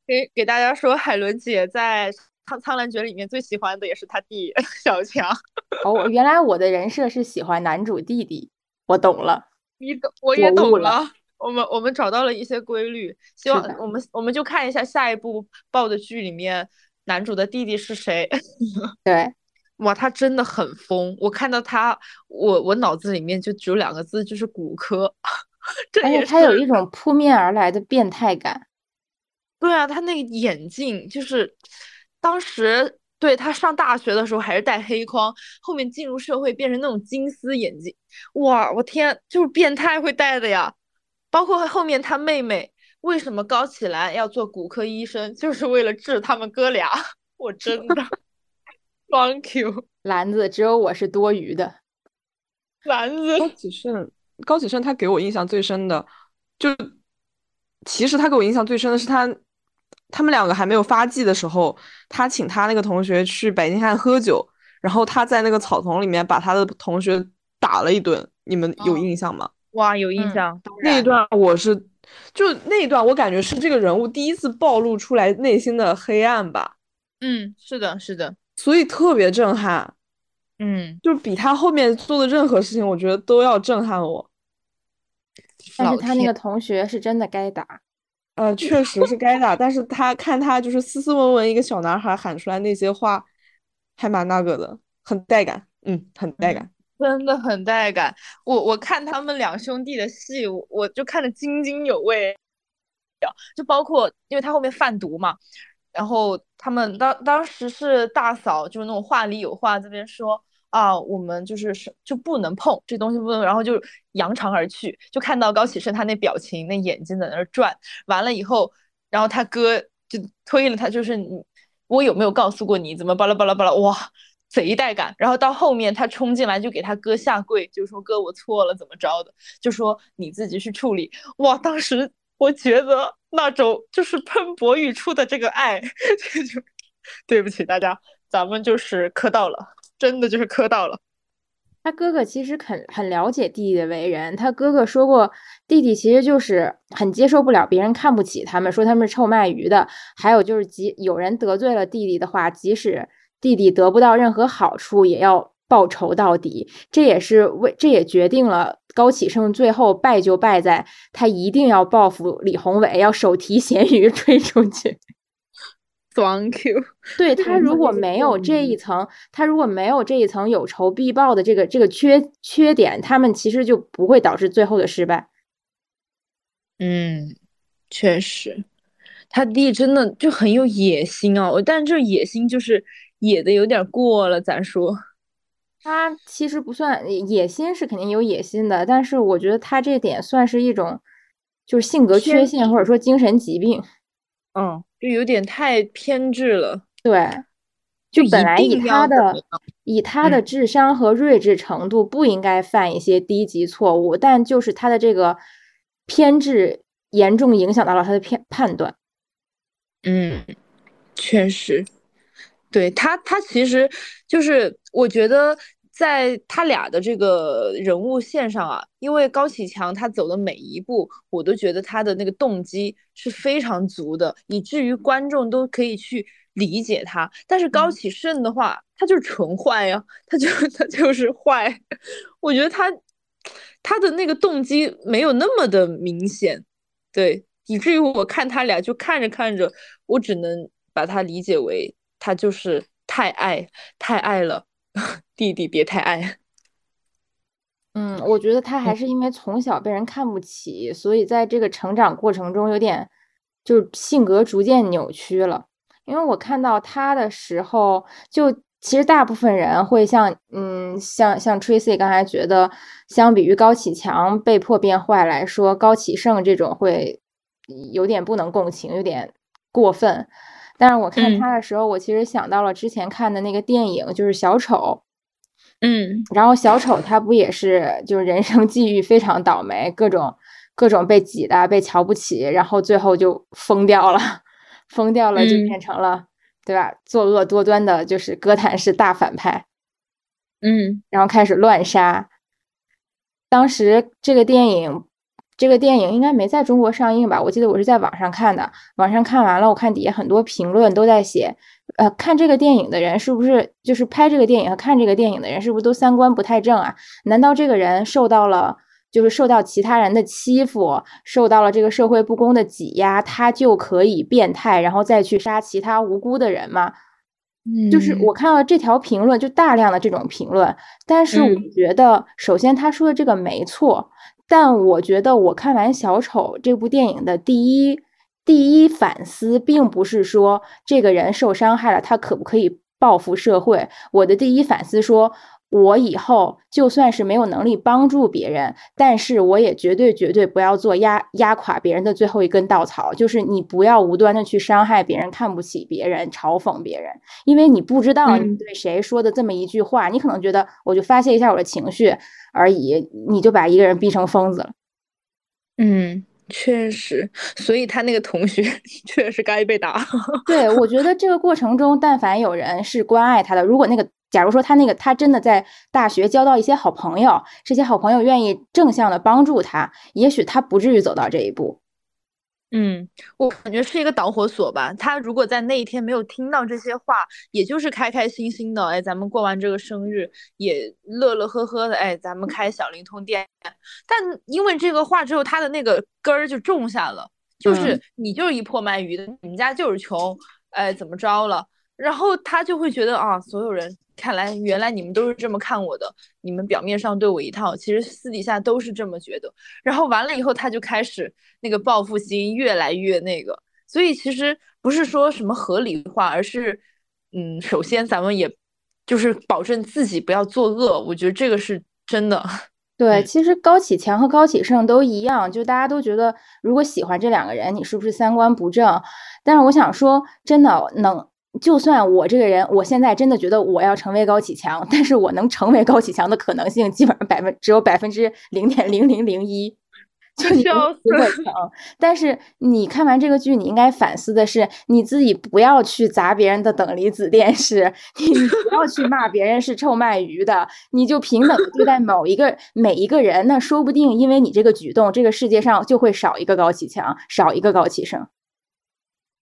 给给大家说，海伦姐在《苍苍兰诀》里面最喜欢的也是她弟 小强。哦，原来我的人设是喜欢男主弟弟，我懂了。你懂，我也懂了。我们我们找到了一些规律，希望我们我们就看一下下一部爆的剧里面男主的弟弟是谁。对，哇，他真的很疯，我看到他，我我脑子里面就只有两个字，就是骨科。而且他有一种扑面而来的变态感。对啊，他那个眼镜就是，当时对他上大学的时候还是戴黑框，后面进入社会变成那种金丝眼镜，哇，我天，就是变态会戴的呀。包括后面他妹妹为什么高启兰要做骨科医生，就是为了治他们哥俩。我真的，Thank you，兰子，只有我是多余的。兰子，高启盛，高启盛，他给我印象最深的，就其实他给我印象最深的是他，他们两个还没有发迹的时候，他请他那个同学去白金汉喝酒，然后他在那个草丛里面把他的同学打了一顿，你们有印象吗？哇，有印象！那一段我是，就那一段我感觉是这个人物第一次暴露出来内心的黑暗吧。嗯，是的，是的，所以特别震撼。嗯，就比他后面做的任何事情，我觉得都要震撼我。但是他那个同学是真的该打。呃，确实是该打，但是他看他就是斯斯文文一个小男孩喊出来那些话，还蛮那个的，很带感。嗯，很带感。真的很带感，我我看他们两兄弟的戏，我就看得津津有味。就包括因为他后面贩毒嘛，然后他们当当时是大嫂，就是那种话里有话这边说啊，我们就是是就不能碰这东西不能，然后就扬长而去，就看到高启盛他那表情，那眼睛在那转，完了以后，然后他哥就推了他，就是你我有没有告诉过你怎么巴拉巴拉巴拉哇。贼带感，然后到后面他冲进来就给他哥下跪，就说哥我错了怎么着的，就说你自己去处理。哇，当时我觉得那种就是喷薄欲出的这个爱，就对不起大家，咱们就是磕到了，真的就是磕到了。他哥哥其实很很了解弟弟的为人，他哥哥说过弟弟其实就是很接受不了别人看不起他们，说他们是臭卖鱼的，还有就是即有人得罪了弟弟的话，即使。弟弟得不到任何好处，也要报仇到底。这也是为，这也决定了高启盛最后败就败在他一定要报复李宏伟，要手提咸鱼 追出去。Thank you。对他如果没有这一层，他如果没有这一层有仇必报的这个这个缺缺点，他们其实就不会导致最后的失败。嗯，确实，他弟真的就很有野心啊！但这野心就是。野的有点过了，咱说，他其实不算野心，是肯定有野心的，但是我觉得他这点算是一种，就是性格缺陷或者说精神疾病，嗯，就有点太偏执了。对，就本来以他的以他的智商和睿智程度，不应该犯一些低级错误，但就是他的这个偏执严重影响到了他的判判断。嗯，确实。对他，他其实就是我觉得在他俩的这个人物线上啊，因为高启强他走的每一步，我都觉得他的那个动机是非常足的，以至于观众都可以去理解他。但是高启盛的话，他就是纯坏呀，他就他就是坏。我觉得他他的那个动机没有那么的明显，对，以至于我看他俩就看着看着，我只能把他理解为他就是太爱太爱了，弟弟别太爱。嗯，我觉得他还是因为从小被人看不起，所以在这个成长过程中有点就是性格逐渐扭曲了。因为我看到他的时候，就其实大部分人会像嗯像像 Tracy 刚才觉得，相比于高启强被迫变坏来说，高启盛这种会有点不能共情，有点过分。但是我看他的时候，我其实想到了之前看的那个电影，就是小丑。嗯，然后小丑他不也是就是人生际遇非常倒霉，各种各种被挤的，被瞧不起，然后最后就疯掉了，疯掉了就变成了对吧？作恶多端的，就是哥谭市大反派。嗯，然后开始乱杀。当时这个电影。这个电影应该没在中国上映吧？我记得我是在网上看的，网上看完了，我看底下很多评论都在写，呃，看这个电影的人是不是就是拍这个电影和看这个电影的人是不是都三观不太正啊？难道这个人受到了就是受到其他人的欺负，受到了这个社会不公的挤压，他就可以变态，然后再去杀其他无辜的人吗？嗯，就是我看到这条评论，就大量的这种评论，但是我觉得，首先他说的这个没错。但我觉得，我看完《小丑》这部电影的第一第一反思，并不是说这个人受伤害了，他可不可以报复社会。我的第一反思说。我以后就算是没有能力帮助别人，但是我也绝对绝对不要做压压垮别人的最后一根稻草。就是你不要无端的去伤害别人、看不起别人、嘲讽别人，因为你不知道你对谁说的这么一句话，你可能觉得我就发泄一下我的情绪而已，你就把一个人逼成疯子了。嗯，确实，所以他那个同学 确实该被打。对，我觉得这个过程中，但凡有人是关爱他的，如果那个。假如说他那个他真的在大学交到一些好朋友，这些好朋友愿意正向的帮助他，也许他不至于走到这一步。嗯，我感觉是一个导火索吧。他如果在那一天没有听到这些话，也就是开开心心的，哎，咱们过完这个生日也乐乐呵呵的，哎，咱们开小灵通店。但因为这个话之后，他的那个根儿就种下了，就是你就是一破卖鱼的，你们家就是穷，哎，怎么着了？然后他就会觉得啊，所有人。看来原来你们都是这么看我的，你们表面上对我一套，其实私底下都是这么觉得。然后完了以后，他就开始那个报复心越来越那个。所以其实不是说什么合理化，而是，嗯，首先咱们也就是保证自己不要作恶。我觉得这个是真的。对，其实高启强和高启盛都一样，就大家都觉得如果喜欢这两个人，你是不是三观不正？但是我想说，真的能。就算我这个人，我现在真的觉得我要成为高启强，但是我能成为高启强的可能性，基本上百分只有百分之零点零零零一，就你不会成。但是你看完这个剧，你应该反思的是，你自己不要去砸别人的等离子电视，你不要去骂别人是臭卖鱼的，你就平等的对待某一个每一个人。那说不定因为你这个举动，这个世界上就会少一个高启强，少一个高启盛。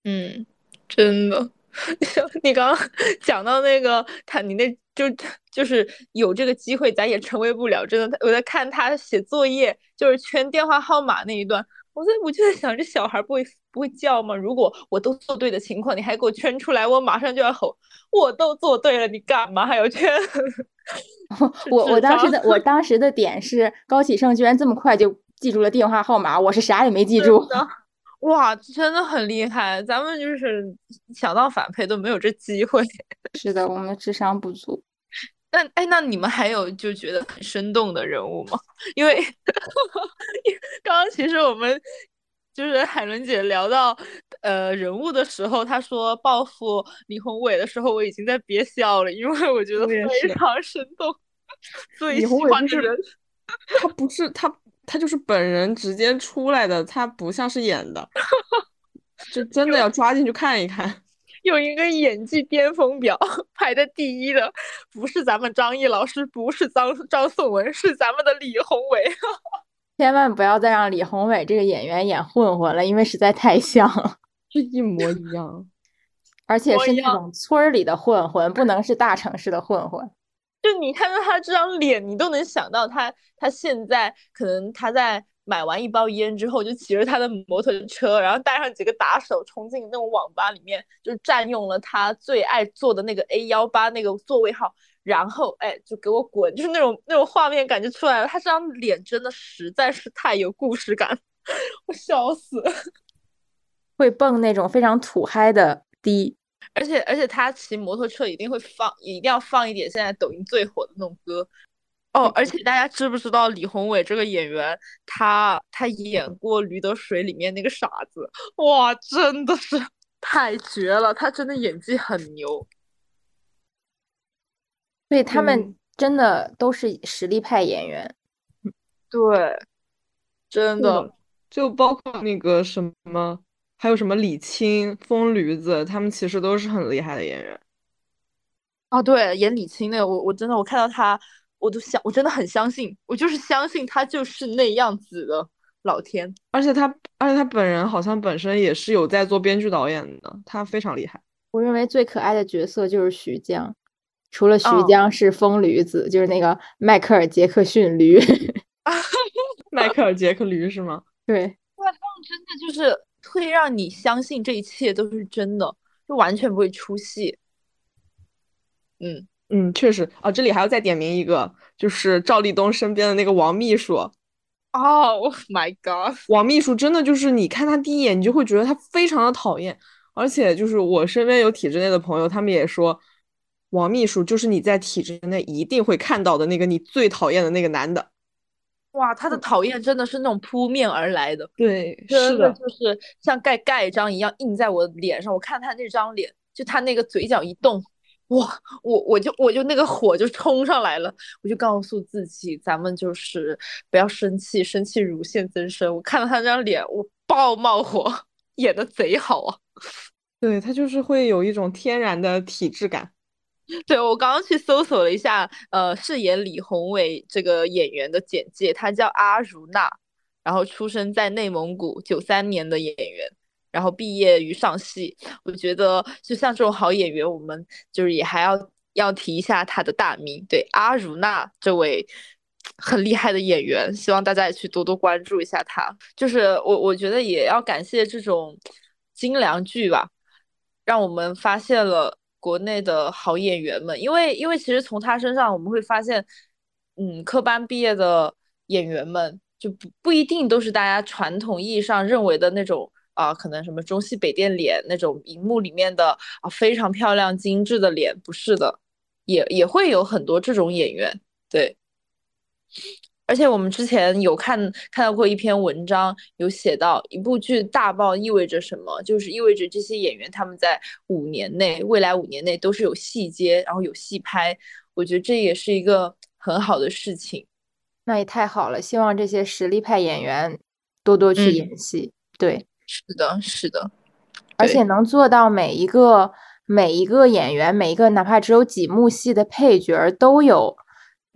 嗯，真的。你刚刚讲到那个他，你那就就是有这个机会，咱也成为不了。真的，我在看他写作业，就是圈电话号码那一段，我在我就在想，这小孩不会不会叫吗？如果我都做对的情况，你还给我圈出来，我马上就要吼，我都做对了，你干嘛还要圈？我我当时的我当时的点是，高启盛居然这么快就记住了电话号码，我是啥也没记住。哇，真的很厉害！咱们就是想当反派都没有这机会。是的，我们智商不足。那哎，那你们还有就觉得很生动的人物吗？因为 刚刚其实我们就是海伦姐聊到呃人物的时候，她说报复李宏伟的时候，我已经在憋笑了，因为我觉得非常生动。最喜欢的人，他不是他。他就是本人直接出来的，他不像是演的，就真的要抓进去看一看。有一个演技巅峰表排在第一的，不是咱们张译老师，不是张张颂文，是咱们的李宏伟。千万不要再让李宏伟这个演员演混混了，因为实在太像了，是一模一样，而且是那种村里的混混，不能是大城市的混混。就你看到他这张脸，你都能想到他，他现在可能他在买完一包烟之后，就骑着他的摩托车，然后带上几个打手冲进那种网吧里面，就占用了他最爱坐的那个 A 幺八那个座位号，然后哎，就给我滚，就是那种那种画面感就出来了。他这张脸真的实在是太有故事感，我笑死。会蹦那种非常土嗨的迪，而且而且他骑摩托车一定会放，一定要放一点现在抖音最火的那种歌。哦，而且大家知不知道李宏伟这个演员，他他演过《驴得水》里面那个傻子，哇，真的是太绝了，他真的演技很牛。所以他们真的都是实力派演员。对，真的，就包括那个什么，还有什么李青、疯驴子，他们其实都是很厉害的演员。哦，对，演李青那个，我我真的我看到他。我都想，我真的很相信，我就是相信他就是那样子的老天。而且他，而且他本人好像本身也是有在做编剧导演的，他非常厉害。我认为最可爱的角色就是徐江，除了徐江是疯驴子，就是那个迈克尔杰克逊驴。迈克尔杰克驴是吗？对，哇，他们真的就是会让你相信这一切都是真的，就完全不会出戏。嗯。嗯，确实啊，这里还要再点名一个，就是赵立东身边的那个王秘书。Oh my god，王秘书真的就是你看他第一眼，你就会觉得他非常的讨厌，而且就是我身边有体制内的朋友，他们也说，王秘书就是你在体制内一定会看到的那个你最讨厌的那个男的。哇，他的讨厌真的是那种扑面而来的，对，真的就是像盖盖章一样印在我脸上。我看他那张脸，就他那个嘴角一动。哇，我我就我就那个火就冲上来了，我就告诉自己，咱们就是不要生气，生气乳腺增生。我看到他那张脸，我爆冒火，演的贼好啊！对他就是会有一种天然的体质感。对我刚刚去搜索了一下，呃，饰演李宏伟这个演员的简介，他叫阿如娜，然后出生在内蒙古，九三年的演员。然后毕业于上戏，我觉得就像这种好演员，我们就是也还要要提一下他的大名，对阿如娜这位很厉害的演员，希望大家也去多多关注一下他。就是我我觉得也要感谢这种精良剧吧，让我们发现了国内的好演员们，因为因为其实从他身上我们会发现，嗯，科班毕业的演员们就不不一定都是大家传统意义上认为的那种。啊，可能什么中西北电脸那种荧幕里面的啊非常漂亮精致的脸，不是的，也也会有很多这种演员，对。而且我们之前有看看到过一篇文章，有写到一部剧大爆意味着什么，就是意味着这些演员他们在五年内，未来五年内都是有戏接，然后有戏拍。我觉得这也是一个很好的事情。那也太好了，希望这些实力派演员多多去演戏，对。是的，是的，而且能做到每一个每一个演员，每一个哪怕只有几幕戏的配角都有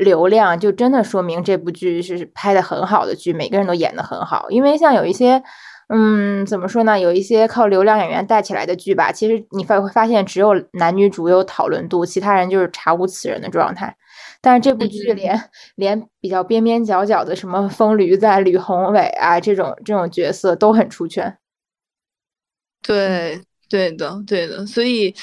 流量，就真的说明这部剧是拍的很好的剧，每个人都演的很好。因为像有一些，嗯，怎么说呢？有一些靠流量演员带起来的剧吧，其实你发会发现只有男女主有讨论度，其他人就是查无此人的状态。但是这部剧连连比较边边角角的什么风驴子、吕宏伟啊这种这种角色都很出圈。对，对的，对的，所以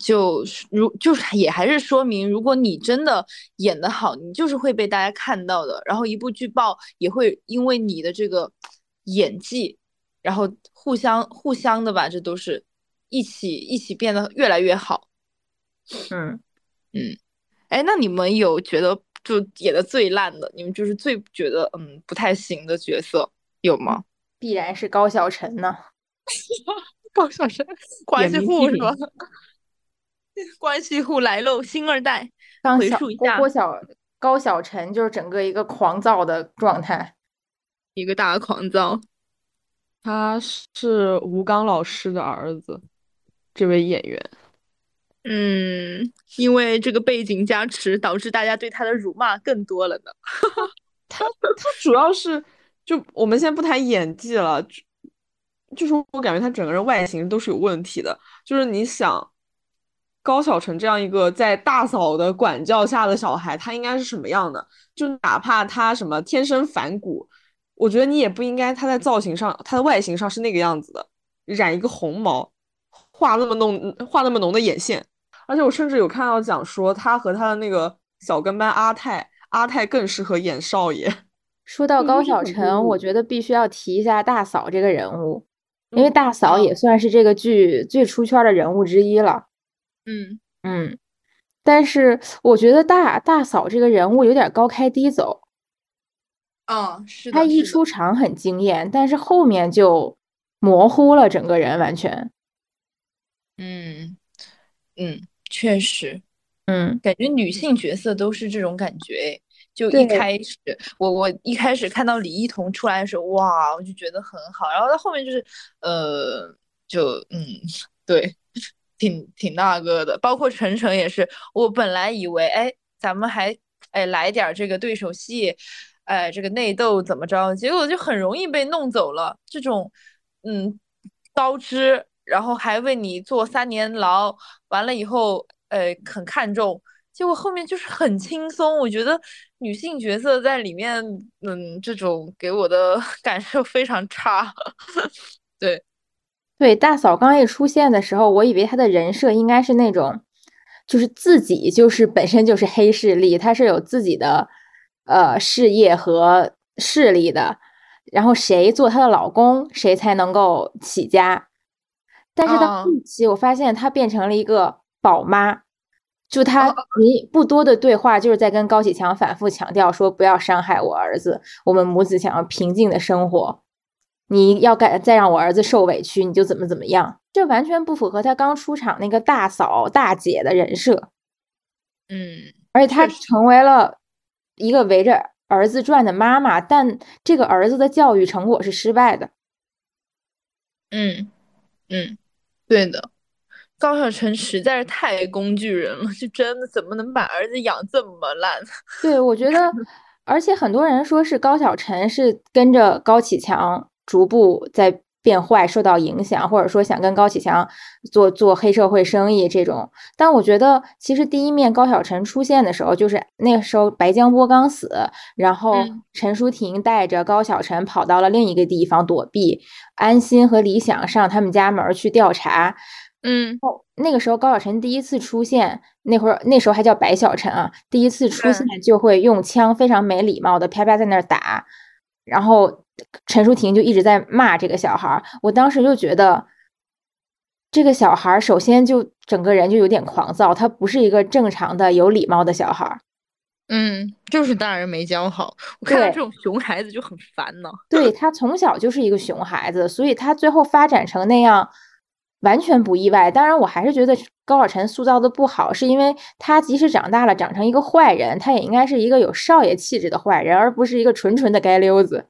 就如就是也还是说明，如果你真的演得好，你就是会被大家看到的。然后一部剧爆也会因为你的这个演技，然后互相互相的吧，这都是一起一起变得越来越好。嗯嗯，哎，那你们有觉得就演的最烂的，你们就是最觉得嗯不太行的角色有吗？必然是高晓晨呢。高晓晨，关系户是吧？关系户来喽，星二代。回述一下，郭小高小晨就是整个一个狂躁的状态，一个大狂躁。他是吴刚老师的儿子，这位演员。嗯，因为这个背景加持，导致大家对他的辱骂更多了呢。他他主要是，就我们先不谈演技了。就是我感觉他整个人外形都是有问题的。就是你想，高晓晨这样一个在大嫂的管教下的小孩，他应该是什么样的？就哪怕他什么天生反骨，我觉得你也不应该他在造型上，他的外形上是那个样子的，染一个红毛，画那么浓，画那么浓的眼线。而且我甚至有看到讲说，他和他的那个小跟班阿泰，阿泰更适合演少爷。说到高晓晨，我觉得必须要提一下大嫂这个人物，因为大嫂也算是这个剧最出圈的人物之一了。嗯嗯，但是我觉得大大嫂这个人物有点高开低走。嗯，是的。他一出场很惊艳，但是后面就模糊了整个人，完全。嗯嗯。确实，嗯，感觉女性角色都是这种感觉。就一开始，我我一开始看到李一桐出来的时候，哇，我就觉得很好。然后到后面就是，呃，就嗯，对，挺挺那个的。包括陈晨也是，我本来以为，哎，咱们还哎来点这个对手戏，哎，这个内斗怎么着？结果就很容易被弄走了。这种，嗯，高知。然后还为你坐三年牢，完了以后，呃，很看重，结果后面就是很轻松。我觉得女性角色在里面，嗯，这种给我的 感受非常差。对，对，大嫂刚一出现的时候，我以为她的人设应该是那种，就是自己就是本身就是黑势力，她是有自己的呃事业和势力的，然后谁做她的老公，谁才能够起家。但是到后期，我发现她变成了一个宝妈，就她你不多的对话，就是在跟高启强反复强调说不要伤害我儿子，我们母子想要平静的生活，你要敢再让我儿子受委屈，你就怎么怎么样，这完全不符合他刚出场那个大嫂大姐的人设。嗯，而且他成为了一个围着儿子转的妈妈，但这个儿子的教育成果是失败的。嗯嗯。对的，高晓晨实在是太工具人了，就真的怎么能把儿子养这么烂？对，我觉得，而且很多人说是高晓晨是跟着高启强逐步在。变坏，受到影响，或者说想跟高启强做做黑社会生意这种。但我觉得，其实第一面高晓晨出现的时候，就是那个时候白江波刚死，然后陈淑婷带着高晓晨跑到了另一个地方躲避，安心和李想上他们家门去调查。嗯，那个时候高晓晨第一次出现，那会儿那时候还叫白晓晨啊，第一次出现就会用枪非常没礼貌的啪啪在那儿打，然后。陈淑婷就一直在骂这个小孩儿，我当时就觉得，这个小孩儿首先就整个人就有点狂躁，他不是一个正常的有礼貌的小孩儿。嗯，就是大人没教好。我看到这种熊孩子就很烦呢。对他从小就是一个熊孩子，所以他最后发展成那样，完全不意外。当然，我还是觉得高晓晨塑造的不好，是因为他即使长大了长成一个坏人，他也应该是一个有少爷气质的坏人，而不是一个纯纯的街溜子。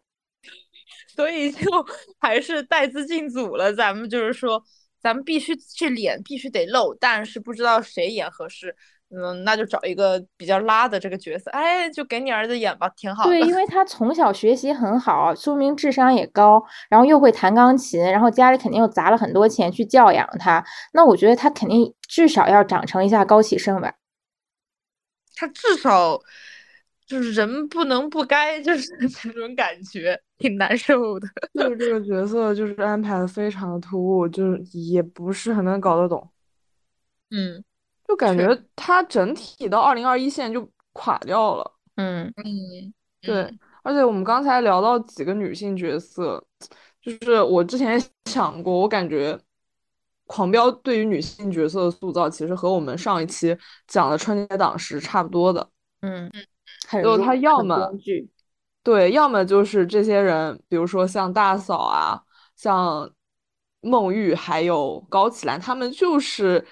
所以就 还是带资进组了。咱们就是说，咱们必须这脸必须得露，但是不知道谁演合适，嗯，那就找一个比较拉的这个角色，哎，就给你儿子演吧，挺好的。对，因为他从小学习很好，说明智商也高，然后又会弹钢琴，然后家里肯定又砸了很多钱去教养他，那我觉得他肯定至少要长成一下高启盛吧。他至少。就是人不能不该，就是 那种感觉，挺难受的。就是这个角色，就是安排的非常的突兀，就是也不是很能搞得懂。嗯，就感觉他整体到二零二一线就垮掉了。嗯嗯，对。而且我们刚才聊到几个女性角色，就是我之前想过，我感觉《狂飙》对于女性角色的塑造，其实和我们上一期讲的春节档是差不多的。嗯嗯。就他要么对，要么就是这些人，比如说像大嫂啊，像孟玉，还有高启兰，他们就是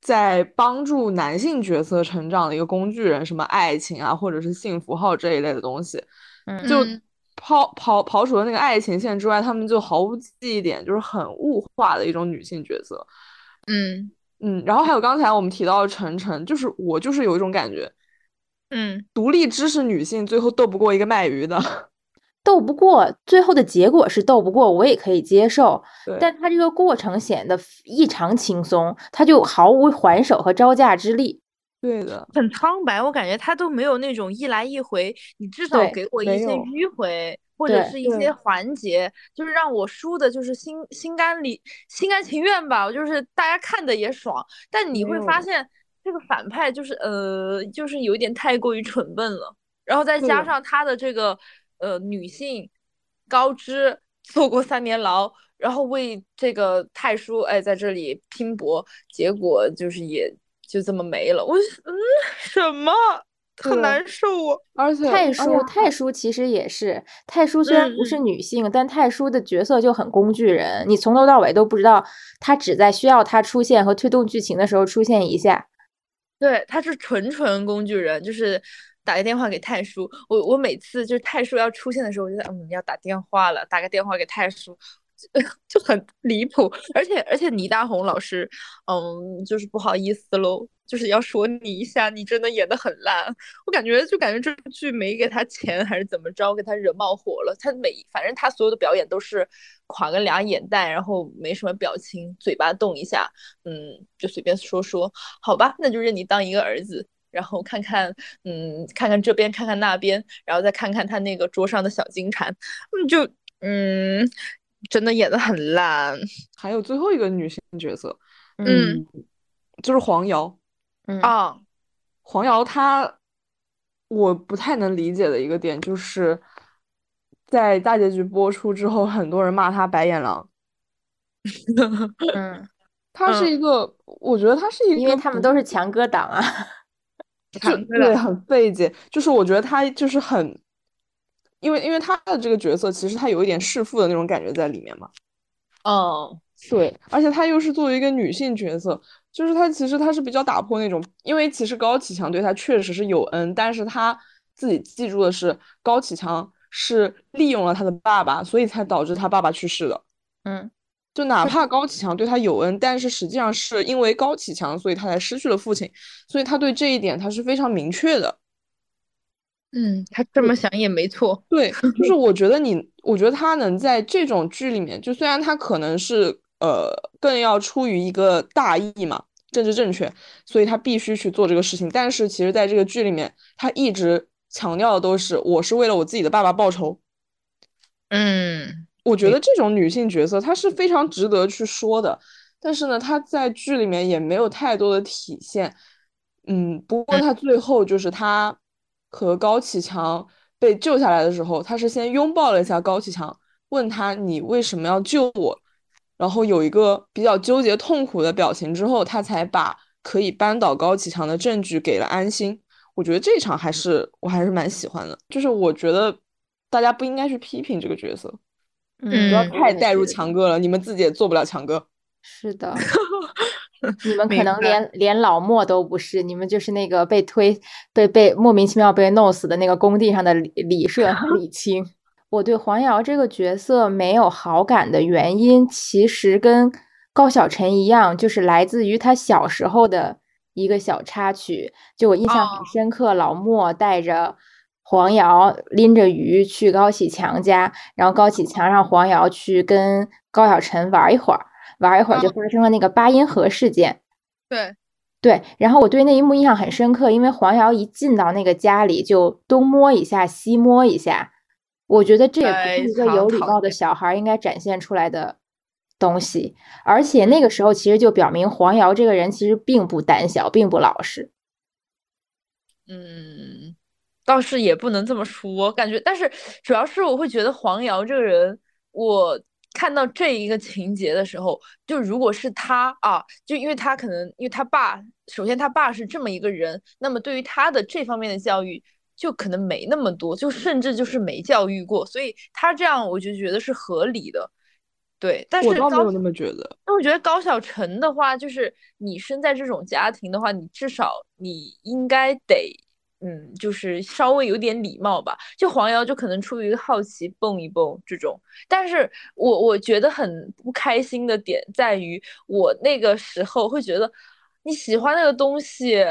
在帮助男性角色成长的一个工具人，什么爱情啊，或者是幸福号这一类的东西。嗯，就抛抛刨除了那个爱情线之外，他们就毫无记忆点，就是很物化的一种女性角色。嗯嗯，然后还有刚才我们提到的晨晨，就是我就是有一种感觉。嗯，独立知识女性最后斗不过一个卖鱼的，斗不过，最后的结果是斗不过，我也可以接受。但他这个过程显得异常轻松，他就毫无还手和招架之力。对的，很苍白，我感觉他都没有那种一来一回，你至少给我一些迂回，或者对对是一些环节，就是让我输的，就是心心甘里心甘情愿吧，就是大家看的也爽。但你会发现，这个反派就是呃，就是有点太过于蠢笨了，然后再加上他的这个呃女性高知坐过三年牢。然后为这个太叔哎在这里拼搏，结果就是也就这么没了。我嗯什么很难受啊。而且太叔，太叔其实也是，太叔虽然不嗯是女性，但太叔的角色就很工具人，你从头到尾都不知道他只在需要他出现和推动剧情的时候出现一下。对，他是纯纯工具人，就是打个电话给泰叔。我我每次就是泰叔要出现的时候，我就在嗯要打电话了，打个电话给泰叔。就很离谱，而且而且倪大红老师，嗯，就是不好意思喽，就是要说你一下，你真的演的很烂，我感觉就感觉这部剧没给他钱还是怎么着，给他惹冒火了。他每反正他所有的表演都是垮个俩眼袋，然后没什么表情，嘴巴动一下，嗯，就随便说说，好吧，那就认你当一个儿子。然后看看，嗯，看看这边，看看那边，然后再看看他那个桌上的小金蝉，嗯，就嗯。真的演的很烂，还有最后一个女性角色，嗯，就是黄瑶嗯啊，黄瑶她，我不太能理解的一个点就是，在大结局播出之后，很多人骂她白眼狼。嗯，她是一个，我觉得她是一个，因为他们都是强哥党啊。就对，很费解。就是我觉得她就是很，因为因为他的这个角色，其实他有一点弑父的那种感觉在里面嘛。嗯，对，而且他又是作为一个女性角色，就是他其实他是比较打破那种，因为其实高启强对他确实是有恩，但是他自己记住的是高启强是利用了他的爸爸，所以才导致他爸爸去世的。嗯，就哪怕高启强对他有恩，但是实际上是因为高启强，所以他才失去了父亲，所以他对这一点他是非常明确的。嗯，他这么想也没错。对，就是我觉得你，我觉得他能在这种剧里面，就虽然他可能是呃更要出于一个大义嘛，政治正确，所以他必须去做这个事情，但是其实在这个剧里面，他一直强调的都是我是为了我自己的爸爸报仇。嗯，我觉得这种女性角色她是非常值得去说的，但是呢，她在剧里面也没有太多的体现。嗯，不过她最后就是她和高启强被救下来的时候，他是先拥抱了一下高启强，问他你为什么要救我，然后有一个比较纠结痛苦的表情之后，他才把可以扳倒高启强的证据给了安心。我觉得这场还是我还是蛮喜欢的，就是我觉得大家不应该去批评这个角色。嗯，不要太带入强哥了，你们自己也做不了强哥。是的，你们可能连连老莫都不是，你们就是那个被推被被莫名其妙被弄死的那个工地上的李李 顺和李青。我对黄瑶这个角色没有好感的原因，其实跟高晓晨一样，就是来自于他小时候的一个小插曲。就我印象很哦深刻，老莫带着黄瑶拎着鱼去高启强家，然后高启强让黄瑶去跟高晓晨玩一会儿，玩一会儿就发生了那个八音盒事件。对，对，然后我对那一幕印象很深刻，因为黄瑶一进到那个家里就东摸一下西摸一下，我觉得这也不是一个有礼貌的小孩儿应该展现出来的东西。而且那个时候其实就表明黄瑶这个人其实并不胆小，并不老实。嗯，倒是也不能这么说，感觉，但是主要是我会觉得黄瑶这个人，我看到这一个情节的时候，就如果是他啊，就因为他可能因为他爸，首先他爸是这么一个人，那么对于他的这方面的教育。就可能没那么多，就甚至就是没教育过，所以他这样我就觉得是合理的，对。但是高我倒没有那么觉得。那我觉得高晓晨的话，就是你生在这种家庭的话，你至少你应该得，嗯，就是稍微有点礼貌吧。就黄瑶就可能出于好奇蹦一蹦这种，但是我我觉得很不开心的点在于，我那个时候会觉得你喜欢那个东西，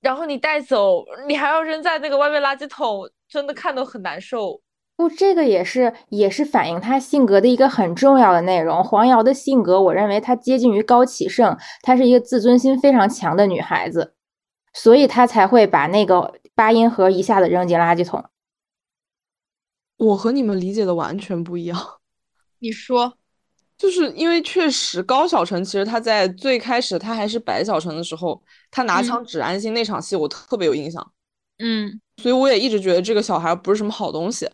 然后你带走，你还要扔在那个外面垃圾桶，真的看得很难受。不，这个也是也是反映她性格的一个很重要的内容。黄瑶的性格，我认为她接近于高启盛，她是一个自尊心非常强的女孩子，所以他才会把那个八音盒一下子扔进垃圾桶。我和你们理解的完全不一样。你说，就是因为确实高晓晨其实他在最开始他还是白晓晨的时候，他拿枪指安心那场戏我特别有印象。嗯，所以我也一直觉得这个小孩不是什么好东西。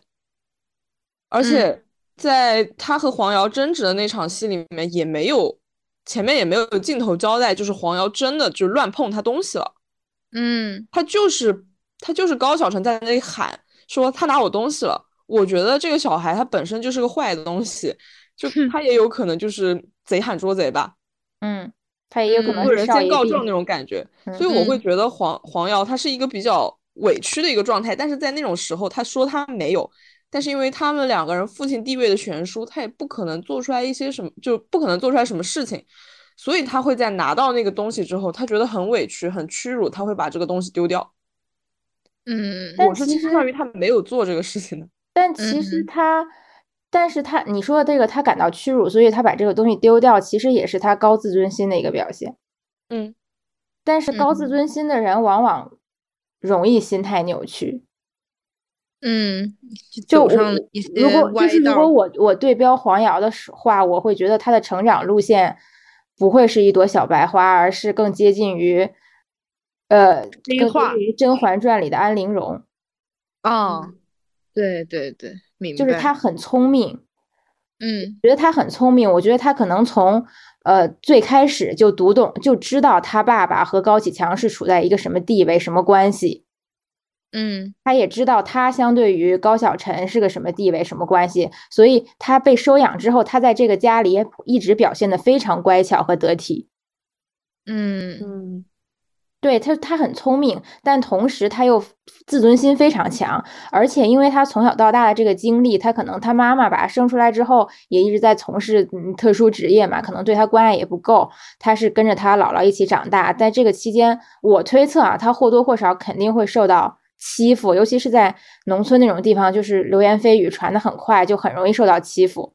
而且在他和黄瑶争执的那场戏里面，也没有前面也没有镜头交代，就是黄瑶真的就乱碰他东西了。嗯，他就是他就是高晓晨在那里喊说他拿我东西了。我觉得这个小孩他本身就是个坏的东西，就他也有可能就是贼喊捉贼吧。嗯，他也有可能有人先告状那种感觉。嗯所以我会觉得黄黄瑶他是一个比较委屈的一个状态，但是在那种时候他说他没有，但是因为他们两个人父亲地位的悬殊，他也不可能做出来一些什么，就不可能做出来什么事情，所以他会在拿到那个东西之后，他觉得很委屈、很屈辱，他会把这个东西丢掉。嗯，我是倾向于他没有做这个事情的。但其实嗯他，但是他你说的这个，他感到屈辱，所以他把这个东西丢掉，其实也是他高自尊心的一个表现。嗯，但是高自嗯尊心的人往往容易心态扭曲。嗯，就如果就是如果我我对标黄瑶的时话，我会觉得他的成长路线不会是一朵小白花，而是更接近于，呃，更接化近于《甄嬛传》里的安陵容，啊，对对对，明白，就是她很聪明，嗯觉得她很聪明，我觉得她可能从呃最开始就读懂，就知道他爸爸和高启强是处在一个什么地位、什么关系。嗯。他也知道他相对于高晓晨是个什么地位、什么关系，所以他被收养之后，他在这个家里也一直表现得非常乖巧和得体。嗯。嗯。对他，他很聪明，但同时他又自尊心非常强，而且因为他从小到大的这个经历，他可能他妈妈把他生出来之后，也一直在从事嗯特殊职业嘛，可能对他关爱也不够，他是跟着他姥姥一起长大，在这个期间，我推测啊，他或多或少肯定会受到欺负，尤其是在农村那种地方，就是流言蜚语传的很快，就很容易受到欺负。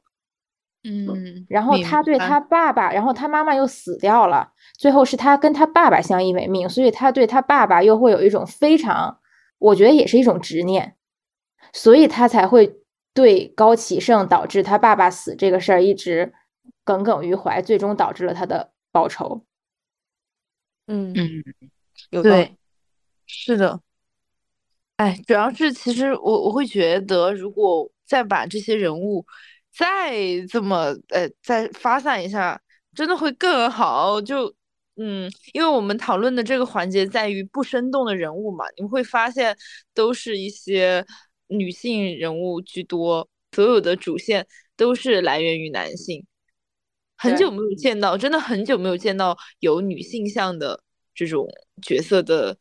嗯，然后他对他爸爸，然后他妈妈又死掉了，最后是他跟他爸爸相依为命，所以他对他爸爸又会有一种非常，我觉得也是一种执念，所以他才会对高启盛导致他爸爸死这个事儿一直耿耿于怀，最终导致了他的报仇。嗯嗯，有对，是的。哎，主要是其实我我会觉得，如果再把这些人物再这么呃再发散一下，真的会更好。就嗯，因为我们讨论的这个环节在于不生动的人物嘛，你们会发现都是一些女性人物居多，所有的主线都是来源于男性。很久没有见到，真的很久没有见到有女性向的这种角色的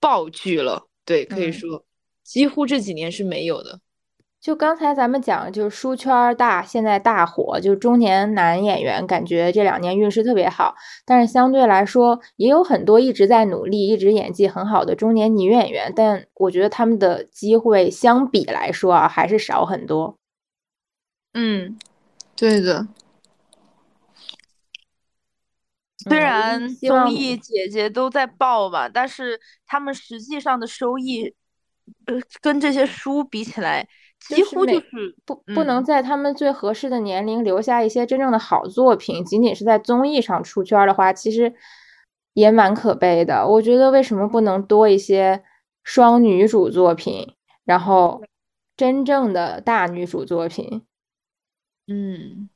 爆剧了。对，可以嗯说几乎这几年是没有的。就刚才咱们讲，就是书圈儿大，现在大火，就中年男演员，感觉这两年运势特别好。但是相对来说，也有很多一直在努力、一直演技很好的中年女演员，但我觉得他们的机会相比来说啊，还是少很多。嗯，对的。虽然综艺姐姐都在爆吧，但是他们实际上的收益，呃，跟这些书比起来，几就是每乎就是不不能嗯在他们最合适的年龄留下一些真正的好作品，仅仅是在综艺上出圈儿的话，其实也蛮可悲的。我觉得为什么不能多一些双女主作品，然后真正的大女主作品？嗯，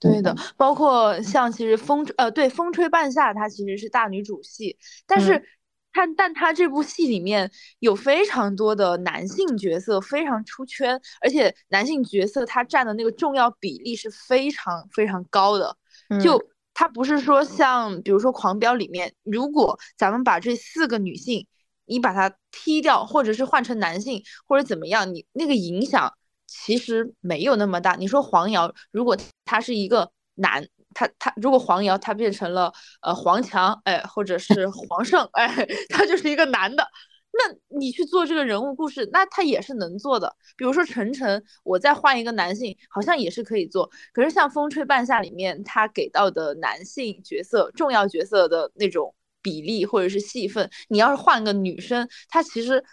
对的，包括像其实风呃对风吹半夏，它其实是大女主戏，但是嗯它但它这部戏里面有非常多的男性角色非常出圈，而且男性角色他占的那个重要比例是非常非常高的。嗯就它不是说像比如说《狂飙》里面，如果咱们把这四个女性你把它踢掉，或者是换成男性或者怎么样，你那个影响其实没有那么大。你说黄瑶，如果他是一个男，他他如果黄瑶他变成了呃黄强，哎，或者是黄胜，哎，他就是一个男的。那你去做这个人物故事，那他也是能做的。比如说晨晨，我再换一个男性，好像也是可以做。可是像《风吹半夏》里面，他给到的男性角色、重要角色的那种比例或者是戏份，你要是换个女生，她其实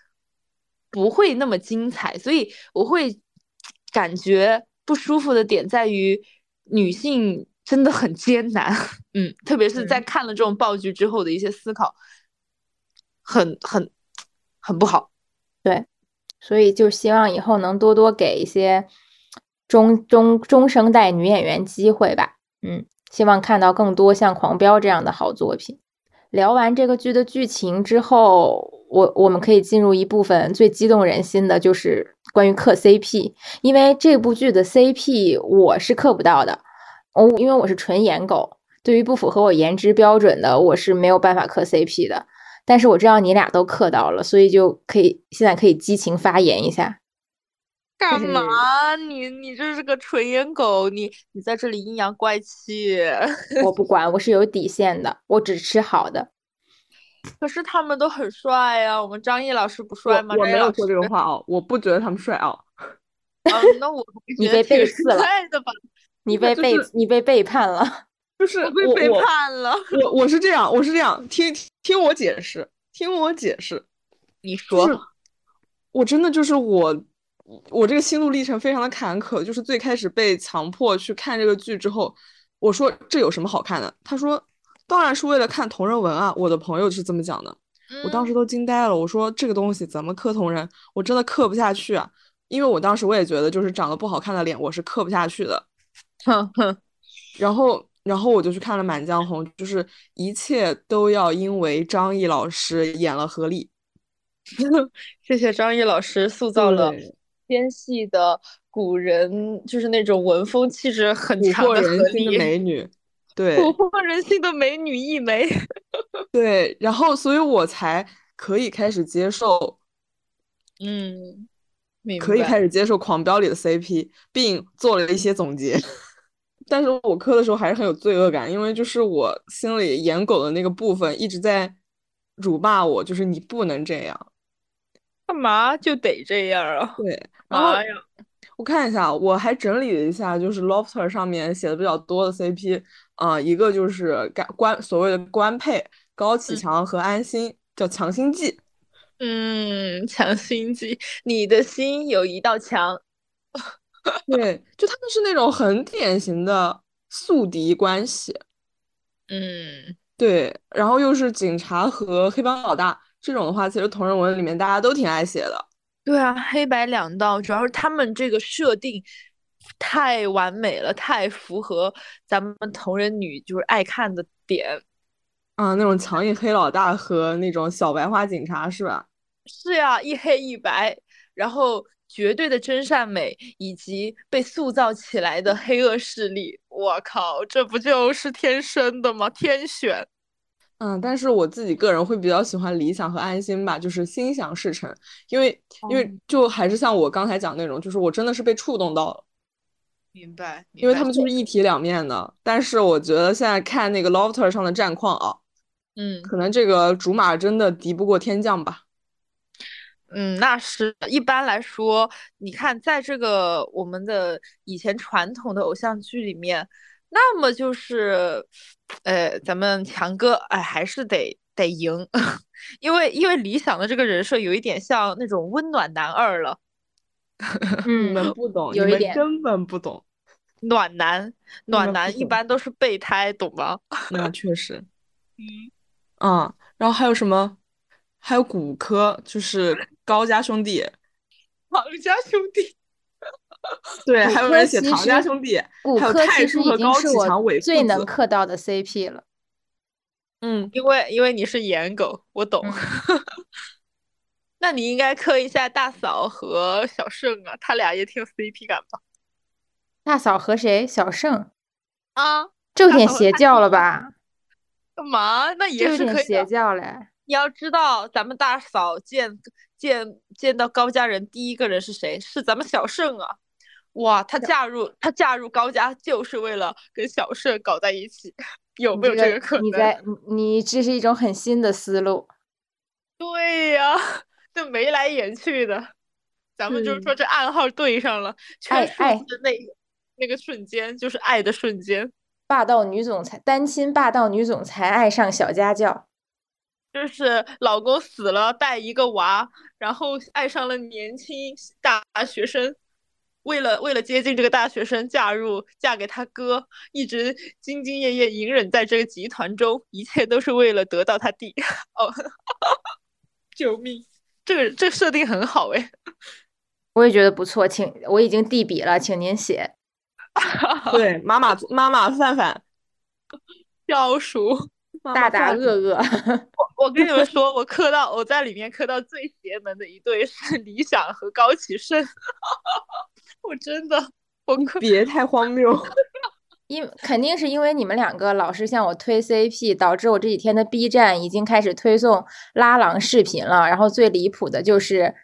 不会那么精彩。所以我会感觉不舒服的点在于女性真的很艰难，嗯，特别是在看了这种爆剧之后的一些思考，很很很不好。对，所以就希望以后能多多给一些中中中生代女演员机会吧。嗯，希望看到更多像《狂飙》这样的好作品。聊完这个剧的剧情之后，我我们可以进入一部分最激动人心的，就是关于磕 CP。因为这部剧的 CP 我是磕不到的，哦，因为我是纯颜狗，对于不符合我颜值标准的，我是没有办法磕 CP 的。但是我知道你俩都磕到了，所以就可以现在可以激情发言一下。干嘛？你你这是个纯颜狗，你你在这里阴阳怪气。我不管，我是有底线的，我只吃好的。可是他们都很帅呀，我们张译老师不帅吗？我没有说这个话哦，我不觉得他们帅哦。啊，那我 你被背刺了，吧？你被背你被背叛了。就是我被背叛了。我我是这样，我是这样，听听我解释，听我解释。你说，我真的就是我，我这个心路历程非常的坎坷。就是最开始被强迫去看这个剧之后，我说这有什么好看的？他说当然是为了看同人文啊。我的朋友是这么讲的，我当时都惊呆了。我说这个东西怎么磕同人？我真的磕不下去啊！因为我当时我也觉得，就是长得不好看的脸，我是磕不下去的。哼哼，然后。然后我就去看了《满江红》，就是一切都要因为张译老师演了何丽。谢谢张译老师塑造了纤细的古人，就是那种文风气质很强的人心的 美女。对，蛊惑人心的美女一枚。对，然后所以我才可以开始接受，嗯，可以开始接受《狂飙》里的 CP，并做了一些总结。但是我磕的时候还是很有罪恶感，因为就是我心里演狗的那个部分一直在辱骂我，就是你不能这样，干嘛就得这样啊？对，然后我看一下，我还整理了一下，就是 Lofter 上面写的比较多的 CP 啊，一个就是官所谓的官配高启强和安心，叫强心剂。嗯，强心剂，你的心有一道墙。对，就他们是那种很典型的宿敌关系，嗯，对，然后又是警察和黑帮老大这种的话，其实同人文里面大家都挺爱写的。对啊，黑白两道，主要是他们这个设定太完美了，太符合咱们同人女就是爱看的点。啊，那种强硬黑老大和那种小白花警察是吧？是呀，一黑一白，然后。绝对的真善美以及被塑造起来的黑恶势力，我靠，这不就是天生的吗？天选。嗯，但是我自己个人会比较喜欢理想和安心吧，就是心想事成，因为因为就还是像我刚才讲那种，就是我真的是被触动到了。明白。因为他们就是一体两面的，但是我觉得现在看那个 Lofter 上的战况啊，嗯，可能这个竹马真的敌不过天降吧。嗯，那是一般来说，你看，在这个我们的以前传统的偶像剧里面，那么就是，呃，咱们强哥，哎，还是得得赢，因为因为理想的这个人设有一点像那种温暖男二了。你们不懂，你们根本不懂。暖男，暖男一般都是备胎，懂吗？那确实。嗯。嗯，然后还有什么？还有骨科，就是高家兄弟，王家兄弟，对，还有人写唐家兄弟，骨科其实已经是我最能磕到的 CP 了。嗯，因为因为你是颜狗，我懂。那你应该磕一下大嫂和小盛啊，他俩也挺有 CP 感吧？大嫂和谁？小盛啊，这有点邪教了吧？干嘛？那也是可以邪教嘞。你要知道，咱们大嫂见见见到高家人第一个人是谁？是咱们小盛啊！哇，她嫁入她嫁入高家就是为了跟小盛搞在一起，有没有这个可能？你在你这是一种很新的思路。对呀，这眉来眼去的，咱们就是说这暗号对上了，全数字那那个瞬间就是爱的瞬间。霸道女总裁单亲霸道女总裁爱上小家教。就是老公死了带一个娃，然后爱上了年轻大学生，为了为了接近这个大学生，嫁入嫁给他哥，一直兢兢业业隐忍在这个集团中，一切都是为了得到他弟。哦，救命！这个这个设定很好哎，我也觉得不错，请我已经递笔了，请您写。对，妈妈妈妈范范，教书。大大恶恶，我我跟你们说，我磕到我在里面磕到最邪门的一对是李想和高启盛，我真的崩溃别太荒谬，因肯定是因为你们两个老是向我推 CP，导致我这几天的 B 站已经开始推送拉郎视频了，然后最离谱的就是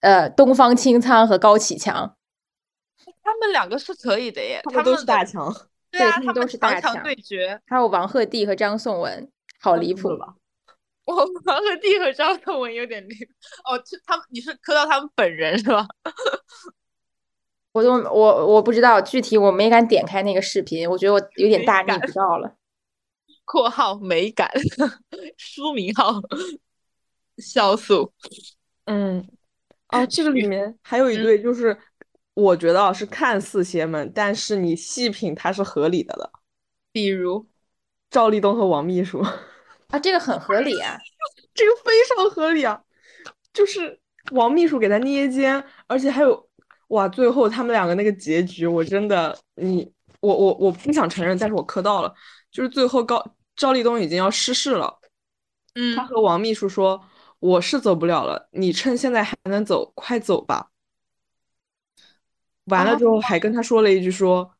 呃东方青苍和高启强，他们两个是可以的耶，他们都是大强。对啊，他们都是大强对决，还有王鹤棣和张颂文，好离谱吧？我 王鹤棣和张颂文有点离哦，他们你是磕到他们本人是吧？我都我我不知道具体，我没敢点开那个视频，我觉得我有点大逆不道了。括号美感，书名号酵素。嗯，哦，这个里 面还有一对就是。我觉得是看似邪门，但是你细品它是合理的了。比如赵立东和王秘书啊，这个很合理啊，这个非常合理啊。就是王秘书给他捏肩，而且还有哇，最后他们两个那个结局，我真的你我我我不想承认，但是我磕到了。就是最后高赵立东已经要失势了，嗯，他和王秘书说：“我是走不了了，你趁现在还能走，快走吧。”完了之后还跟他说了一句说：“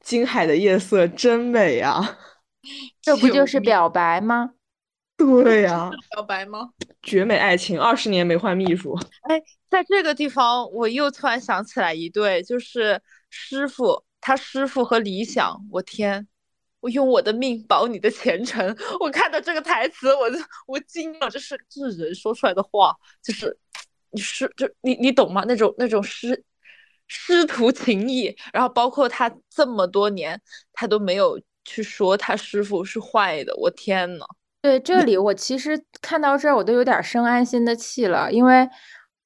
金海的夜色真美啊！”这不就是表白吗？对呀，表白吗？绝美爱情，二十年没换秘书。哎，在这个地方我又突然想起来一对，就是师傅，他师傅和理想。我天，我用我的命保你的前程。我看到这个台词，我就我惊了，这是这是人说出来的话，就是。你是就你你懂吗？那种那种师师徒情谊，然后包括他这么多年，他都没有去说他师傅是坏的。我天呐，对，这里我其实看到这儿，我都有点生安心的气了，因为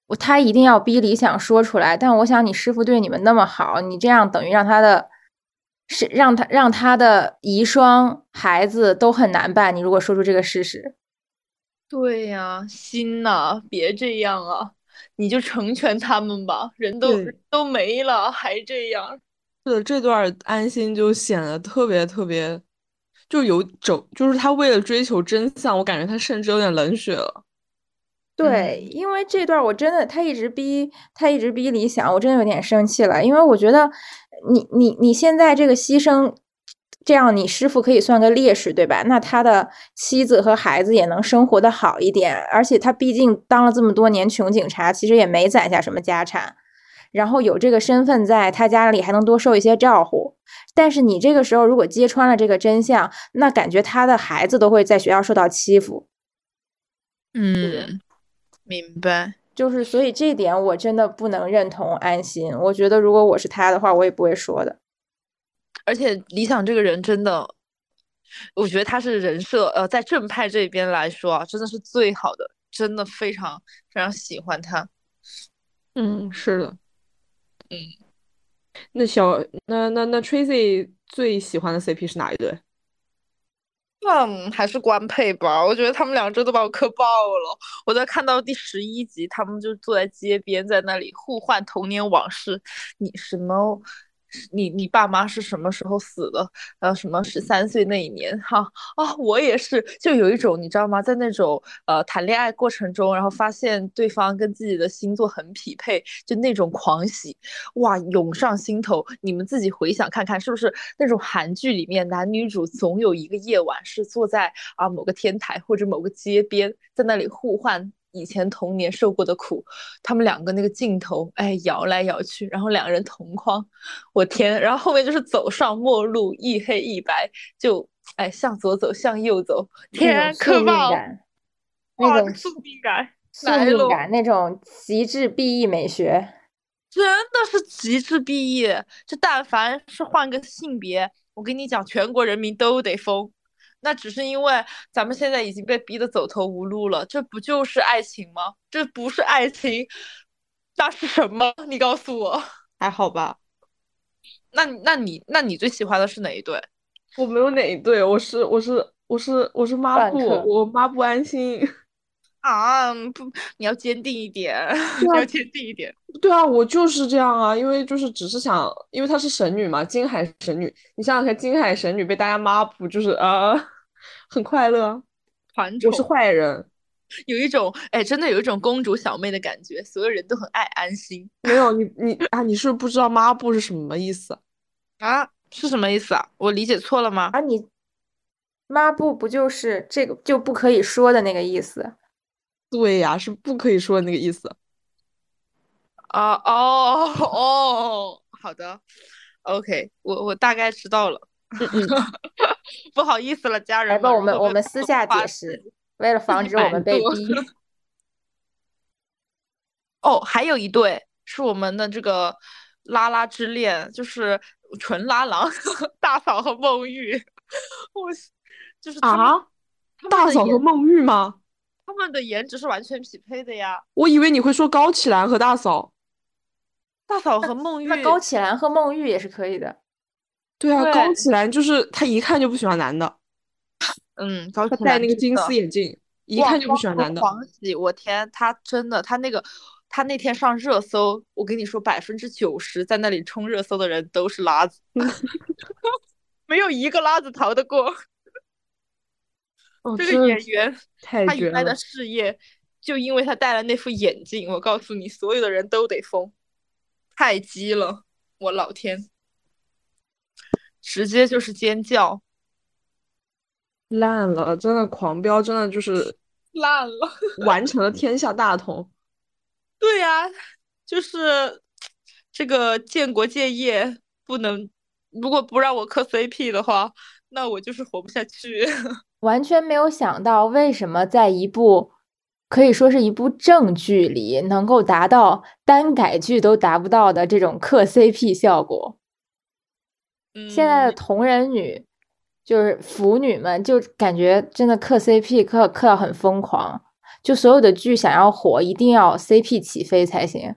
我他一定要逼李想说出来。但我想，你师傅对你们那么好，你这样等于让他的，是让他让他的遗孀孩子都很难办。你如果说出这个事实。对呀，心呐，别这样啊！你就成全他们吧，人都都没了，还这样。是的，这段安心就显得特别特别，就有种，就是他为了追求真相，我感觉他甚至有点冷血了。对，因为这段我真的，他一直逼他一直逼李想，我真的有点生气了，因为我觉得你你你现在这个牺牲。这样，你师傅可以算个烈士，对吧？那他的妻子和孩子也能生活的好一点。而且他毕竟当了这么多年穷警察，其实也没攒下什么家产。然后有这个身份，在他家里还能多受一些照顾。但是你这个时候如果揭穿了这个真相，那感觉他的孩子都会在学校受到欺负。嗯，明白。就是，所以这点我真的不能认同安心。我觉得如果我是他的话，我也不会说的。而且理想这个人真的，我觉得他是人设，呃，在正派这边来说啊，真的是最好的，真的非常非常喜欢他。嗯，是的，嗯。那小那那那 Tracy 最喜欢的 CP 是哪一对？嗯，还是官配吧。我觉得他们两真的把我磕爆了。我在看到第十一集，他们就坐在街边，在那里互换童年往事。你什么？你你爸妈是什么时候死的？呃，什么十三岁那一年？哈啊，我也是，就有一种你知道吗？在那种呃谈恋爱过程中，然后发现对方跟自己的星座很匹配，就那种狂喜，哇，涌上心头。你们自己回想看看，是不是那种韩剧里面男女主总有一个夜晚是坐在啊某个天台或者某个街边，在那里互换。以前童年受过的苦，他们两个那个镜头，哎，摇来摇去，然后两个人同框，我天！然后后面就是走上末路，一黑一白，就哎向左走，向右走，天，宿命感，那种宿命感，宿命感，那种极致 BE 美学，真的是极致 BE。就但凡是换个性别，我跟你讲，全国人民都得疯。那只是因为咱们现在已经被逼得走投无路了。这不就是爱情吗？这不是爱情，那是什么？你告诉我。还好吧？那那你那你最喜欢的是哪一对？我没有哪一对，我是我是我是我是抹布，我抹布安心。啊，不，你要坚定一点，你要坚定一点。对啊，我就是这样啊，因为就是只是想，因为她是神女嘛，金海神女。你想想看，金海神女被大家抹布，就是啊，很快乐。团宠。我是坏人，有一种哎，真的有一种公主小妹的感觉，所有人都很爱安心。没有你你啊，你是不是不知道抹布是什么意思啊？是什么意思啊？我理解错了吗？啊，你抹布不就是这个就不可以说的那个意思？对呀，是不可以说的那个意思。啊哦哦，好的，OK，我我大概知道了。不好意思了，家人。来吧，我们我们私下解释，为了防止我们被逼。哦，还有一对是我们的这个拉拉之恋，就是纯拉郎大嫂和孟玉。我就是啊，大嫂和孟玉吗？他们的颜值是完全匹配的呀！我以为你会说高启兰和大嫂，大嫂和孟玉，那高启兰和孟玉也是可以的。对啊，高启兰就是她一看就不喜欢男的。嗯，他戴那个金丝眼镜，一看就不喜欢男的。黄喜，我天，他真的，他那个，他那天上热搜，我跟你说，百分之九十在那里冲热搜的人都是拉子，没有一个拉子逃得过。这个演员，他原来的事业就因为他戴了那副眼镜，我告诉你，所有的人都得疯，太鸡了，我老天，直接就是尖叫，烂了，真的狂飙，真的就是烂了，完成了天下大同。对呀，就是这个建国建业不能，如果不让我磕 CP 的话，那我就是活不下去。完全没有想到，为什么在一部可以说是一部正剧里，能够达到单改剧都达不到的这种克 CP 效果。现在的同人女，就是腐女们，就感觉真的克 CP 磕磕到很疯狂，就所有的剧想要火，一定要 CP 起飞才行。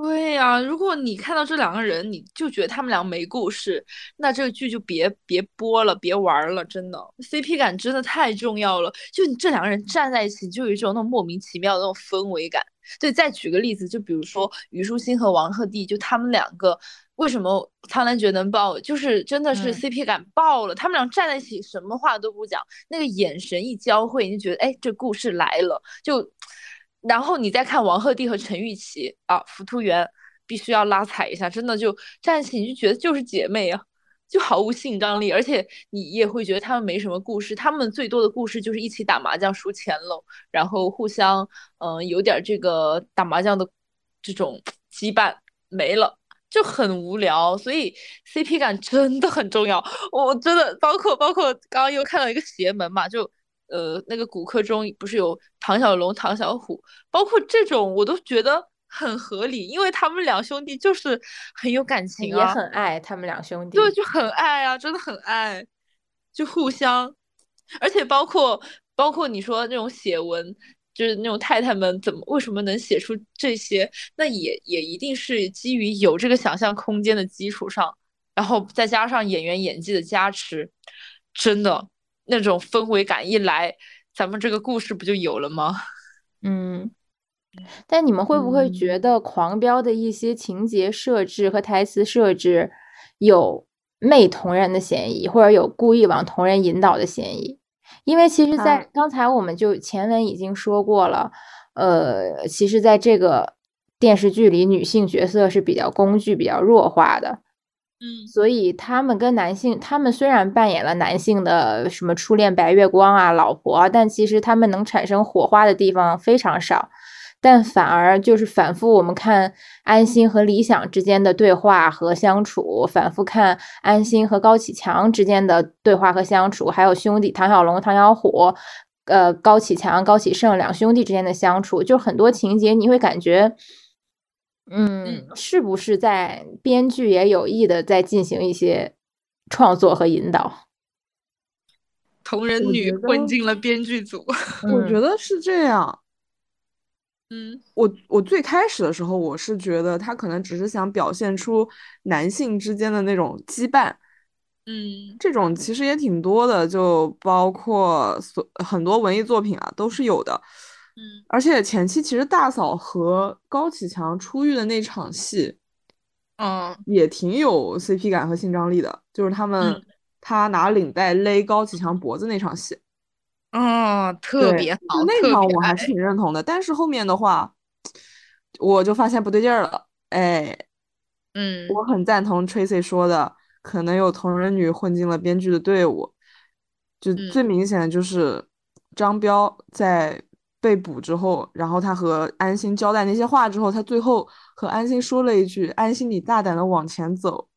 对呀，如果你看到这两个人，你就觉得他们俩没故事，那这个剧就别别播了，别玩了，真的，CP 感真的太重要了。就你这两个人站在一起，就有一种那种莫名其妙的那种氛围感。对，再举个例子，就比如说虞书欣和王鹤棣，就他们两个为什么苍兰诀能爆，就是真的是 CP 感爆了。他们俩站在一起，什么话都不讲，那个眼神一交汇，你就觉得哎，这故事来了，就。然后你再看王鹤棣和陈钰琪啊，浮屠缘必须要拉踩一下，真的就站起你就觉得就是姐妹啊，就毫无性张力，而且你也会觉得他们没什么故事，他们最多的故事就是一起打麻将输钱了，然后互相嗯有点这个打麻将的这种羁绊没了，就很无聊，所以 CP 感真的很重要，我真的包括包括刚刚又看到一个邪门嘛，就。呃，那个骨科中不是有唐小龙、唐小虎，包括这种我都觉得很合理，因为他们两兄弟就是很有感情啊，也很爱他们两兄弟，对，就很爱啊，真的很爱，就互相，而且包括包括你说那种写文，就是那种太太们怎么为什么能写出这些，那也也一定是基于有这个想象空间的基础上，然后再加上演员演技的加持，真的。那种氛围感一来，咱们这个故事不就有了吗？嗯，但你们会不会觉得《狂飙》的一些情节设置和台词设置有媚同人的嫌疑，或者有故意往同人引导的嫌疑？因为其实，在刚才我们就前文已经说过了，呃，其实在这个电视剧里，女性角色是比较工具、比较弱化的。嗯，所以他们跟男性，他们虽然扮演了男性的什么初恋白月光啊、老婆，但其实他们能产生火花的地方非常少，但反而就是反复我们看安心和理想之间的对话和相处，反复看安心和高启强之间的对话和相处，还有兄弟唐小龙、唐小虎，呃，高启强、高启盛两兄弟之间的相处，就很多情节你会感觉。嗯，是不是在编剧也有意的在进行一些创作和引导？同人女混进了编剧组。我觉得是这样。嗯，我我最开始的时候，我是觉得他可能只是想表现出男性之间的那种羁绊。嗯，这种其实也挺多的，就包括所很多文艺作品啊，都是有的。嗯，而且前期其实大嫂和高启强出狱的那场戏，嗯，也挺有 CP 感和性张力的，就是他们他拿领带勒高启强脖子那场戏。嗯，特别好，那场我还是挺认同的。但是后面的话，我就发现不对劲儿了。哎，嗯，我很赞同 Tracy 说的，可能有同人女混进了编剧的队伍。就最明显的就是张彪在被捕之后，然后他和安心交代那些话之后，他最后和安心说了一句：“安心，你大胆的往前走。”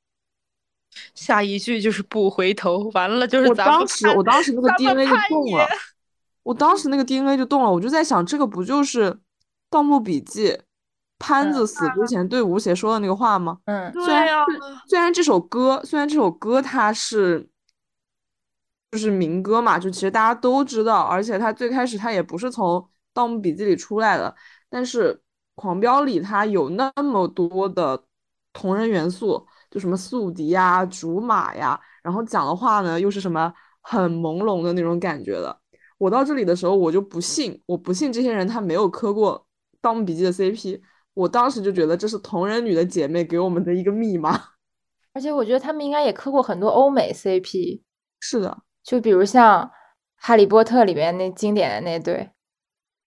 下一句就是不回头，完了就是我当时，我当时那个 DNA 就动了，我当时那个 DNA 就动了，我就在想，这个不就是《盗墓笔记》潘子死之前对吴邪说的那个话吗？嗯，虽然虽然这首歌，虽然这首歌它是就是民歌嘛，就其实大家都知道，而且他最开始他也不是从《盗墓笔记》里出来的，但是《狂飙》里它有那么多的同人元素。就什么宿敌呀、竹马呀，然后讲的话呢，又是什么很朦胧的那种感觉的。我到这里的时候，我就不信，我不信这些人他没有磕过《盗墓笔记》的 CP。我当时就觉得这是同人女的姐妹给我们的一个密码。而且我觉得他们应该也磕过很多欧美 CP。是的，就比如像《哈利波特》里面那经典的那对。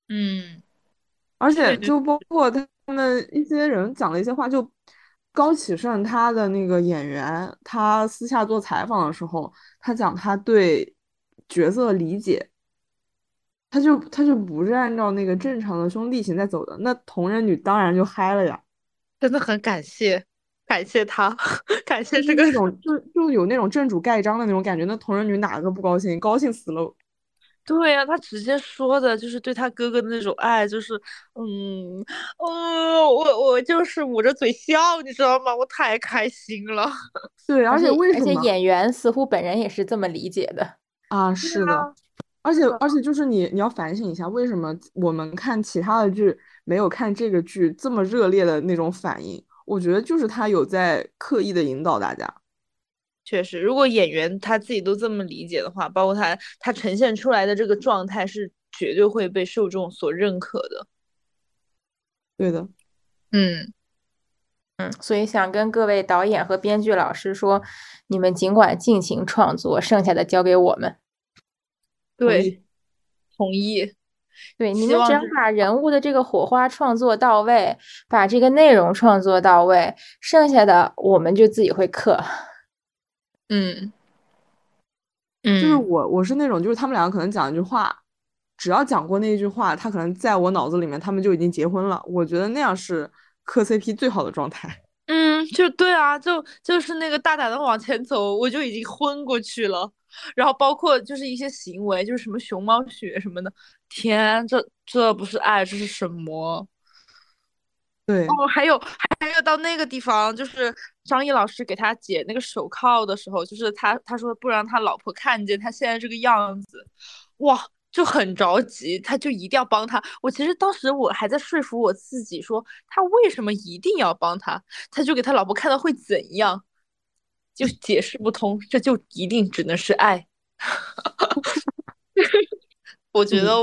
嗯，而且就包括他们一些人讲了一些话，就。高启盛他的那个演员，他私下做采访的时候，他讲他对角色理解，他就他就不是按照那个正常的兄弟情在走的。那同人女当然就嗨了呀，真的很感谢，感谢他，感谢这个那种就就有那种正主盖章的那种感觉。那同人女哪个不高兴？高兴死了。对呀，他直接说的就是对他哥哥的那种爱，就是，嗯，嗯，我我就是捂着嘴笑，你知道吗？我太开心了。对，而且为什么？而且演员似乎本人也是这么理解的 啊，是的。而且而且就是你你要反省一下，为什么我们看其他的剧没有看这个剧这么热烈的那种反应？我觉得就是他有在刻意的引导大家。确实，如果演员他自己都这么理解的话，包括他他呈现出来的这个状态是绝对会被受众所认可的。对的，嗯嗯，所以想跟各位导演和编剧老师说，你们尽管尽情创作，剩下的交给我们。对，同意。对，你们只要把人物的这个火花创作到位，把这个内容创作到位，剩下的我们就自己会刻。嗯，嗯，就是我，我是那种，就是他们两个可能讲一句话，只要讲过那一句话，他可能在我脑子里面，他们就已经结婚了。我觉得那样是磕 CP 最好的状态。嗯，就对啊，就就是那个大胆的往前走，我就已经昏过去了。然后包括就是一些行为，就是什么熊猫血什么的，天，这这不是爱，这是什么？对哦，还有还有到那个地方，就是张译老师给他解那个手铐的时候，就是他他说不让他老婆看见他现在这个样子，哇，就很着急，他就一定要帮他。我其实当时我还在说服我自己，说他为什么一定要帮他？他就给他老婆看到会怎样？就解释不通，这就一定只能是爱。我觉得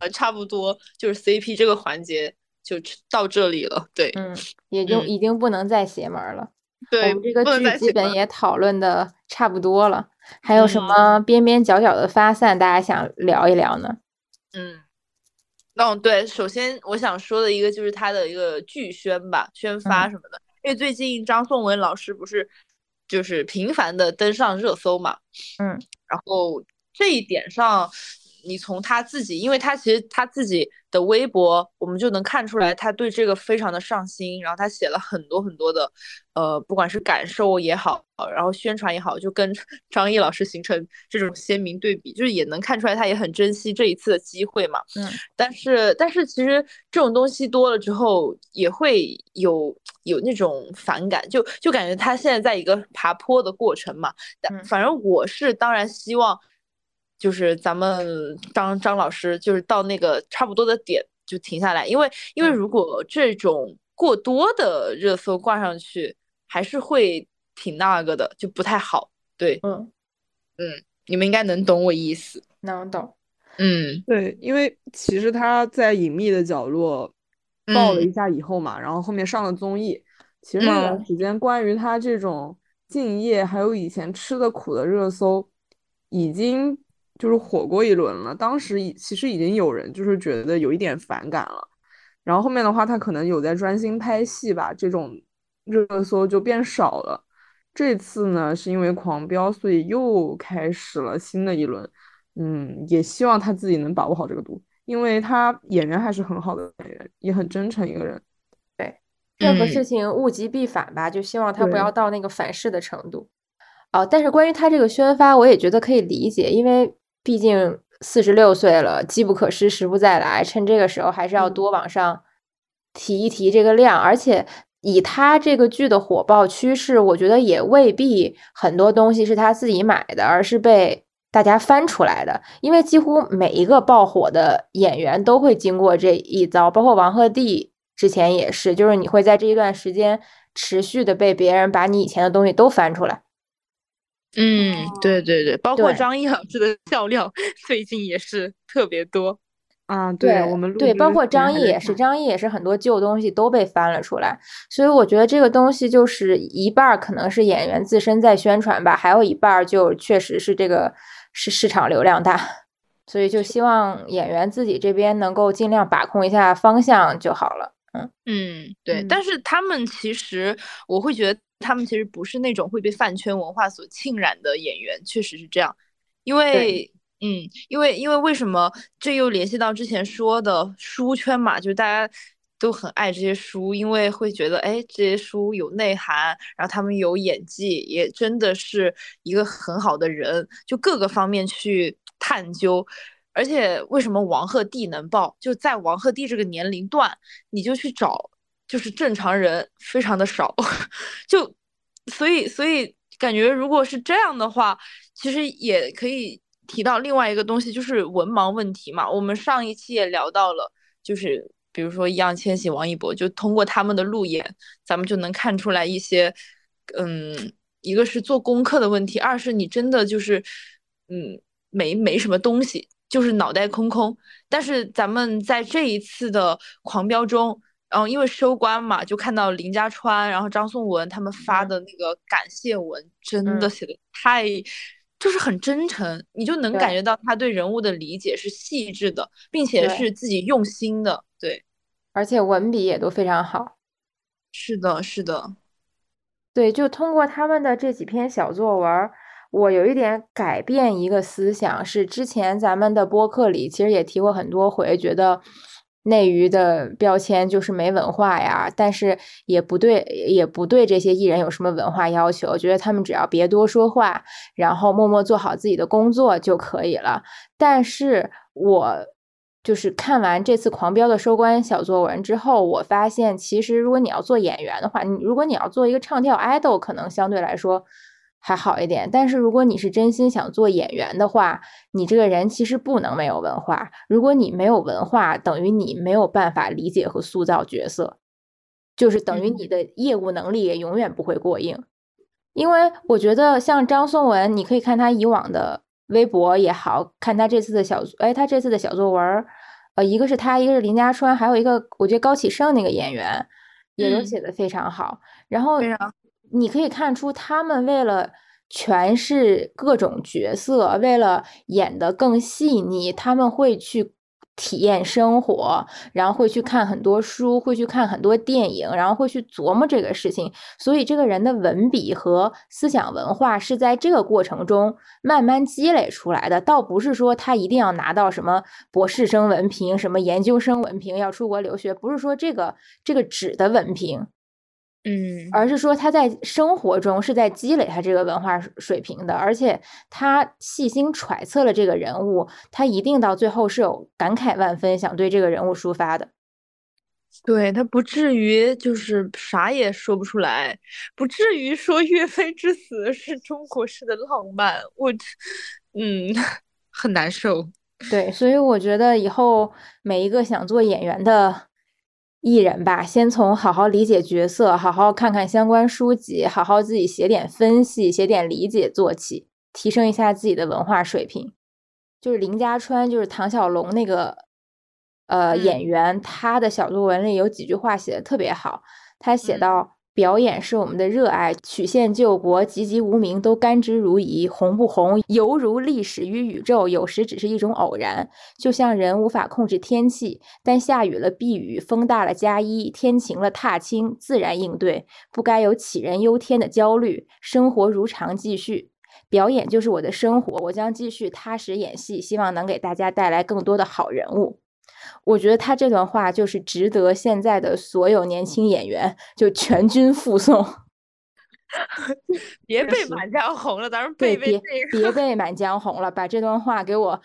呃差不多就是 CP 这个环节。就到这里了，对，嗯，也就已经不能再邪门了。对，我们这个剧基本也讨论的差不多了，还有什么边边角角的发散，大家想聊一聊呢？嗯，那对，首先我想说的一个就是他的一个剧宣吧，宣发什么的，因为最近张颂文老师不是就是频繁的登上热搜嘛，嗯，然后这一点上。你从他自己，因为他其实他自己的微博，我们就能看出来，他对这个非常的上心。然后他写了很多很多的，呃，不管是感受也好，然后宣传也好，就跟张译老师形成这种鲜明对比，就是也能看出来他也很珍惜这一次的机会嘛。嗯。但是，但是其实这种东西多了之后，也会有有那种反感，就就感觉他现在在一个爬坡的过程嘛。但反正我是当然希望。就是咱们张张老师就是到那个差不多的点就停下来，因为因为如果这种过多的热搜挂上去，还是会挺那个的，就不太好。对，嗯嗯，你们应该能懂我意思。能懂。嗯，对，因为其实他在隐秘的角落爆了一下以后嘛，然后后面上了综艺。其实那段时间关于他这种敬业，还有以前吃的苦的热搜，已经就是火过一轮了。当时已其实已经有人就是觉得有一点反感了。然后后面的话，他可能有在专心拍戏吧，这种热搜就变少了。这次呢，是因为狂飙，所以又开始了新的一轮。嗯，也希望他自己能把握好这个度，因为他演员还是很好的演员，也很真诚一个人。对，任何事情物极必反吧，就希望他不要到那个反噬的程度。哦，但是关于他这个宣发，我也觉得可以理解，因为毕竟四十六岁了，机不可失，时不再来，趁这个时候还是要多往上提一提这个量。而且以他这个剧的火爆趋势，我觉得也未必很多东西是他自己买的，而是被。大家翻出来的，因为几乎每一个爆火的演员都会经过这一遭，包括王鹤棣之前也是，就是你会在这一段时间持续的被别人把你以前的东西都翻出来。嗯，对对对，包括张译老师的笑料，最近也是特别多啊。对，我们对，包括张译也是，张译也是很多旧东西都被翻了出来，所以我觉得这个东西就是一半可能是演员自身在宣传吧，还有一半就确实是这个。是市场流量大，所以就希望演员自己这边能够尽量把控一下方向就好了。嗯嗯，对。但是他们其实，我会觉得他们其实不是那种会被饭圈文化所浸染的演员，确实是这样。因为，嗯，因为因为为什么这又联系到之前说的书圈嘛？就是大家。都很爱这些书，因为会觉得，哎，这些书有内涵，然后他们有演技，也真的是一个很好的人，就各个方面去探究。而且，为什么王鹤棣能爆？就在王鹤棣这个年龄段，你就去找，就是正常人非常的少，就所以，所以感觉如果是这样的话，其实也可以提到另外一个东西，就是文盲问题嘛。我们上一期也聊到了，就是。比如说易烊千玺、王一博，就通过他们的路演，咱们就能看出来一些，嗯，一个是做功课的问题，二是你真的就是，嗯，没没什么东西，就是脑袋空空。但是咱们在这一次的狂飙中，然后因为收官嘛，就看到林家川，然后张颂文他们发的那个感谢文，真的写的太，就是很真诚，你就能感觉到他对人物的理解是细致的，并且是自己用心的，对。而且文笔也都非常好，是的，是的，对，就通过他们的这几篇小作文，我有一点改变一个思想，是之前咱们的播客里其实也提过很多回，觉得内娱的标签就是没文化呀，但是也不对，也不对这些艺人有什么文化要求，觉得他们只要别多说话，然后默默做好自己的工作就可以了。但是我。就是看完这次狂飙的收官小作文之后，我发现其实如果你要做演员的话，你如果你要做一个唱跳 idol，可能相对来说还好一点。但是如果你是真心想做演员的话，你这个人其实不能没有文化。如果你没有文化，等于你没有办法理解和塑造角色，就是等于你的业务能力也永远不会过硬。因为我觉得像张颂文，你可以看他以往的。微博也好看，他这次的小哎，他这次的小作文，呃，一个是他，一个是林家川，还有一个我觉得高启盛那个演员也都写的非常好。然后你可以看出，他们为了诠释各种角色，为了演的更细腻，他们会去。体验生活，然后会去看很多书，会去看很多电影，然后会去琢磨这个事情。所以，这个人的文笔和思想文化是在这个过程中慢慢积累出来的。倒不是说他一定要拿到什么博士生文凭、什么研究生文凭，要出国留学，不是说这个这个纸的文凭。嗯，而是说他在生活中是在积累他这个文化水平的，而且他细心揣测了这个人物，他一定到最后是有感慨万分，想对这个人物抒发的。对他不至于就是啥也说不出来，不至于说岳飞之死是中国式的浪漫。我，嗯，很难受。对，所以我觉得以后每一个想做演员的艺人吧，先从好好理解角色，好好看看相关书籍，好好自己写点分析、写点理解做起，提升一下自己的文化水平。就是林家川，就是唐小龙那个呃演员，他的小作文里有几句话写的特别好，他写到。表演是我们的热爱，曲线救国、籍籍无名都甘之如饴，红不红犹如历史与宇宙，有时只是一种偶然。就像人无法控制天气，但下雨了避雨，风大了加衣，天晴了踏青，自然应对，不该有杞人忧天的焦虑。生活如常继续，表演就是我的生活，我将继续踏实演戏，希望能给大家带来更多的好人物。我觉得他这段话就是值得现在的所有年轻演员就全军附送。别被《满江红》了，咱们别别别被《满江红》了，把这段话给我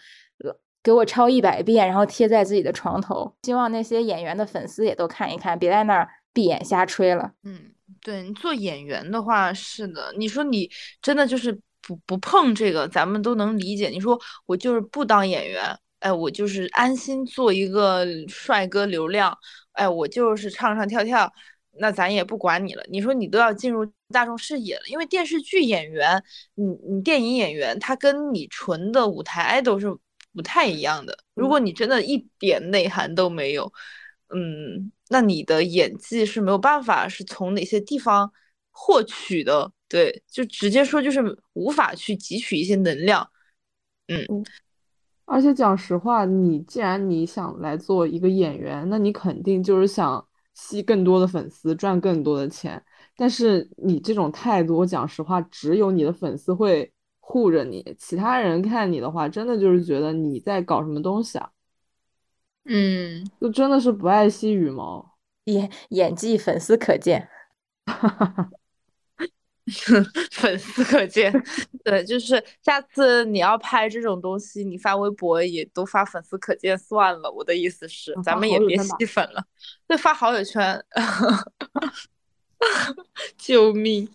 给我抄一百遍，然后贴在自己的床头。希望那些演员的粉丝也都看一看，别在那儿闭眼瞎吹了。嗯，对你做演员的话，是的，你说你真的就是不不碰这个，咱们都能理解。你说我就是不当演员。哎，我就是安心做一个帅哥流量，哎，我就是唱唱跳跳，那咱也不管你了。你说你都要进入大众视野了，因为电视剧演员，你你电影演员，他跟你纯的舞台都是不太一样的。如果你真的一点内涵都没有，嗯，那你的演技是没有办法是从哪些地方获取的？对，就直接说就是无法去汲取一些能量，嗯。而且讲实话，你既然你想来做一个演员，那你肯定就是想吸更多的粉丝，赚更多的钱。但是你这种态度，我讲实话，只有你的粉丝会护着你，其他人看你的话，真的就是觉得你在搞什么东西啊？嗯，就真的是不爱惜羽毛，演演技粉丝可见。粉丝可见，对，就是下次你要拍这种东西，你发微博也都发粉丝可见算了。我的意思是，咱们也别吸粉了，对，发好友圈。救命！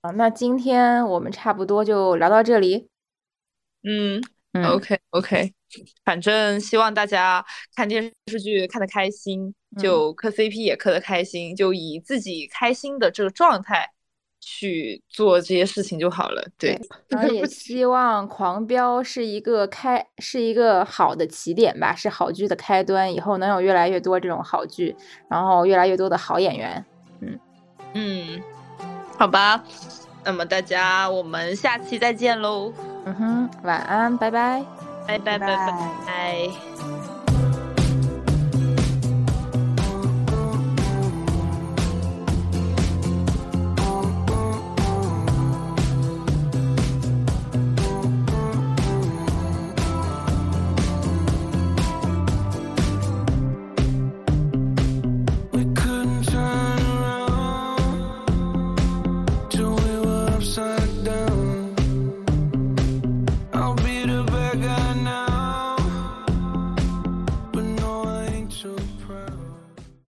啊，那今天我们差不多就聊到这里。嗯，OK OK，反正希望大家看电视剧看得开心。就磕 CP 也磕得开心，就以自己开心的这个状态去做这些事情就好了。对，然后也 希望狂飙是一个开是一个好的起点吧，是好剧的开端，以后能有越来越多这种好剧，然后越来越多的好演员。嗯嗯，好吧，那么大家我们下期再见喽。嗯哼，晚安，拜拜，拜拜拜拜拜。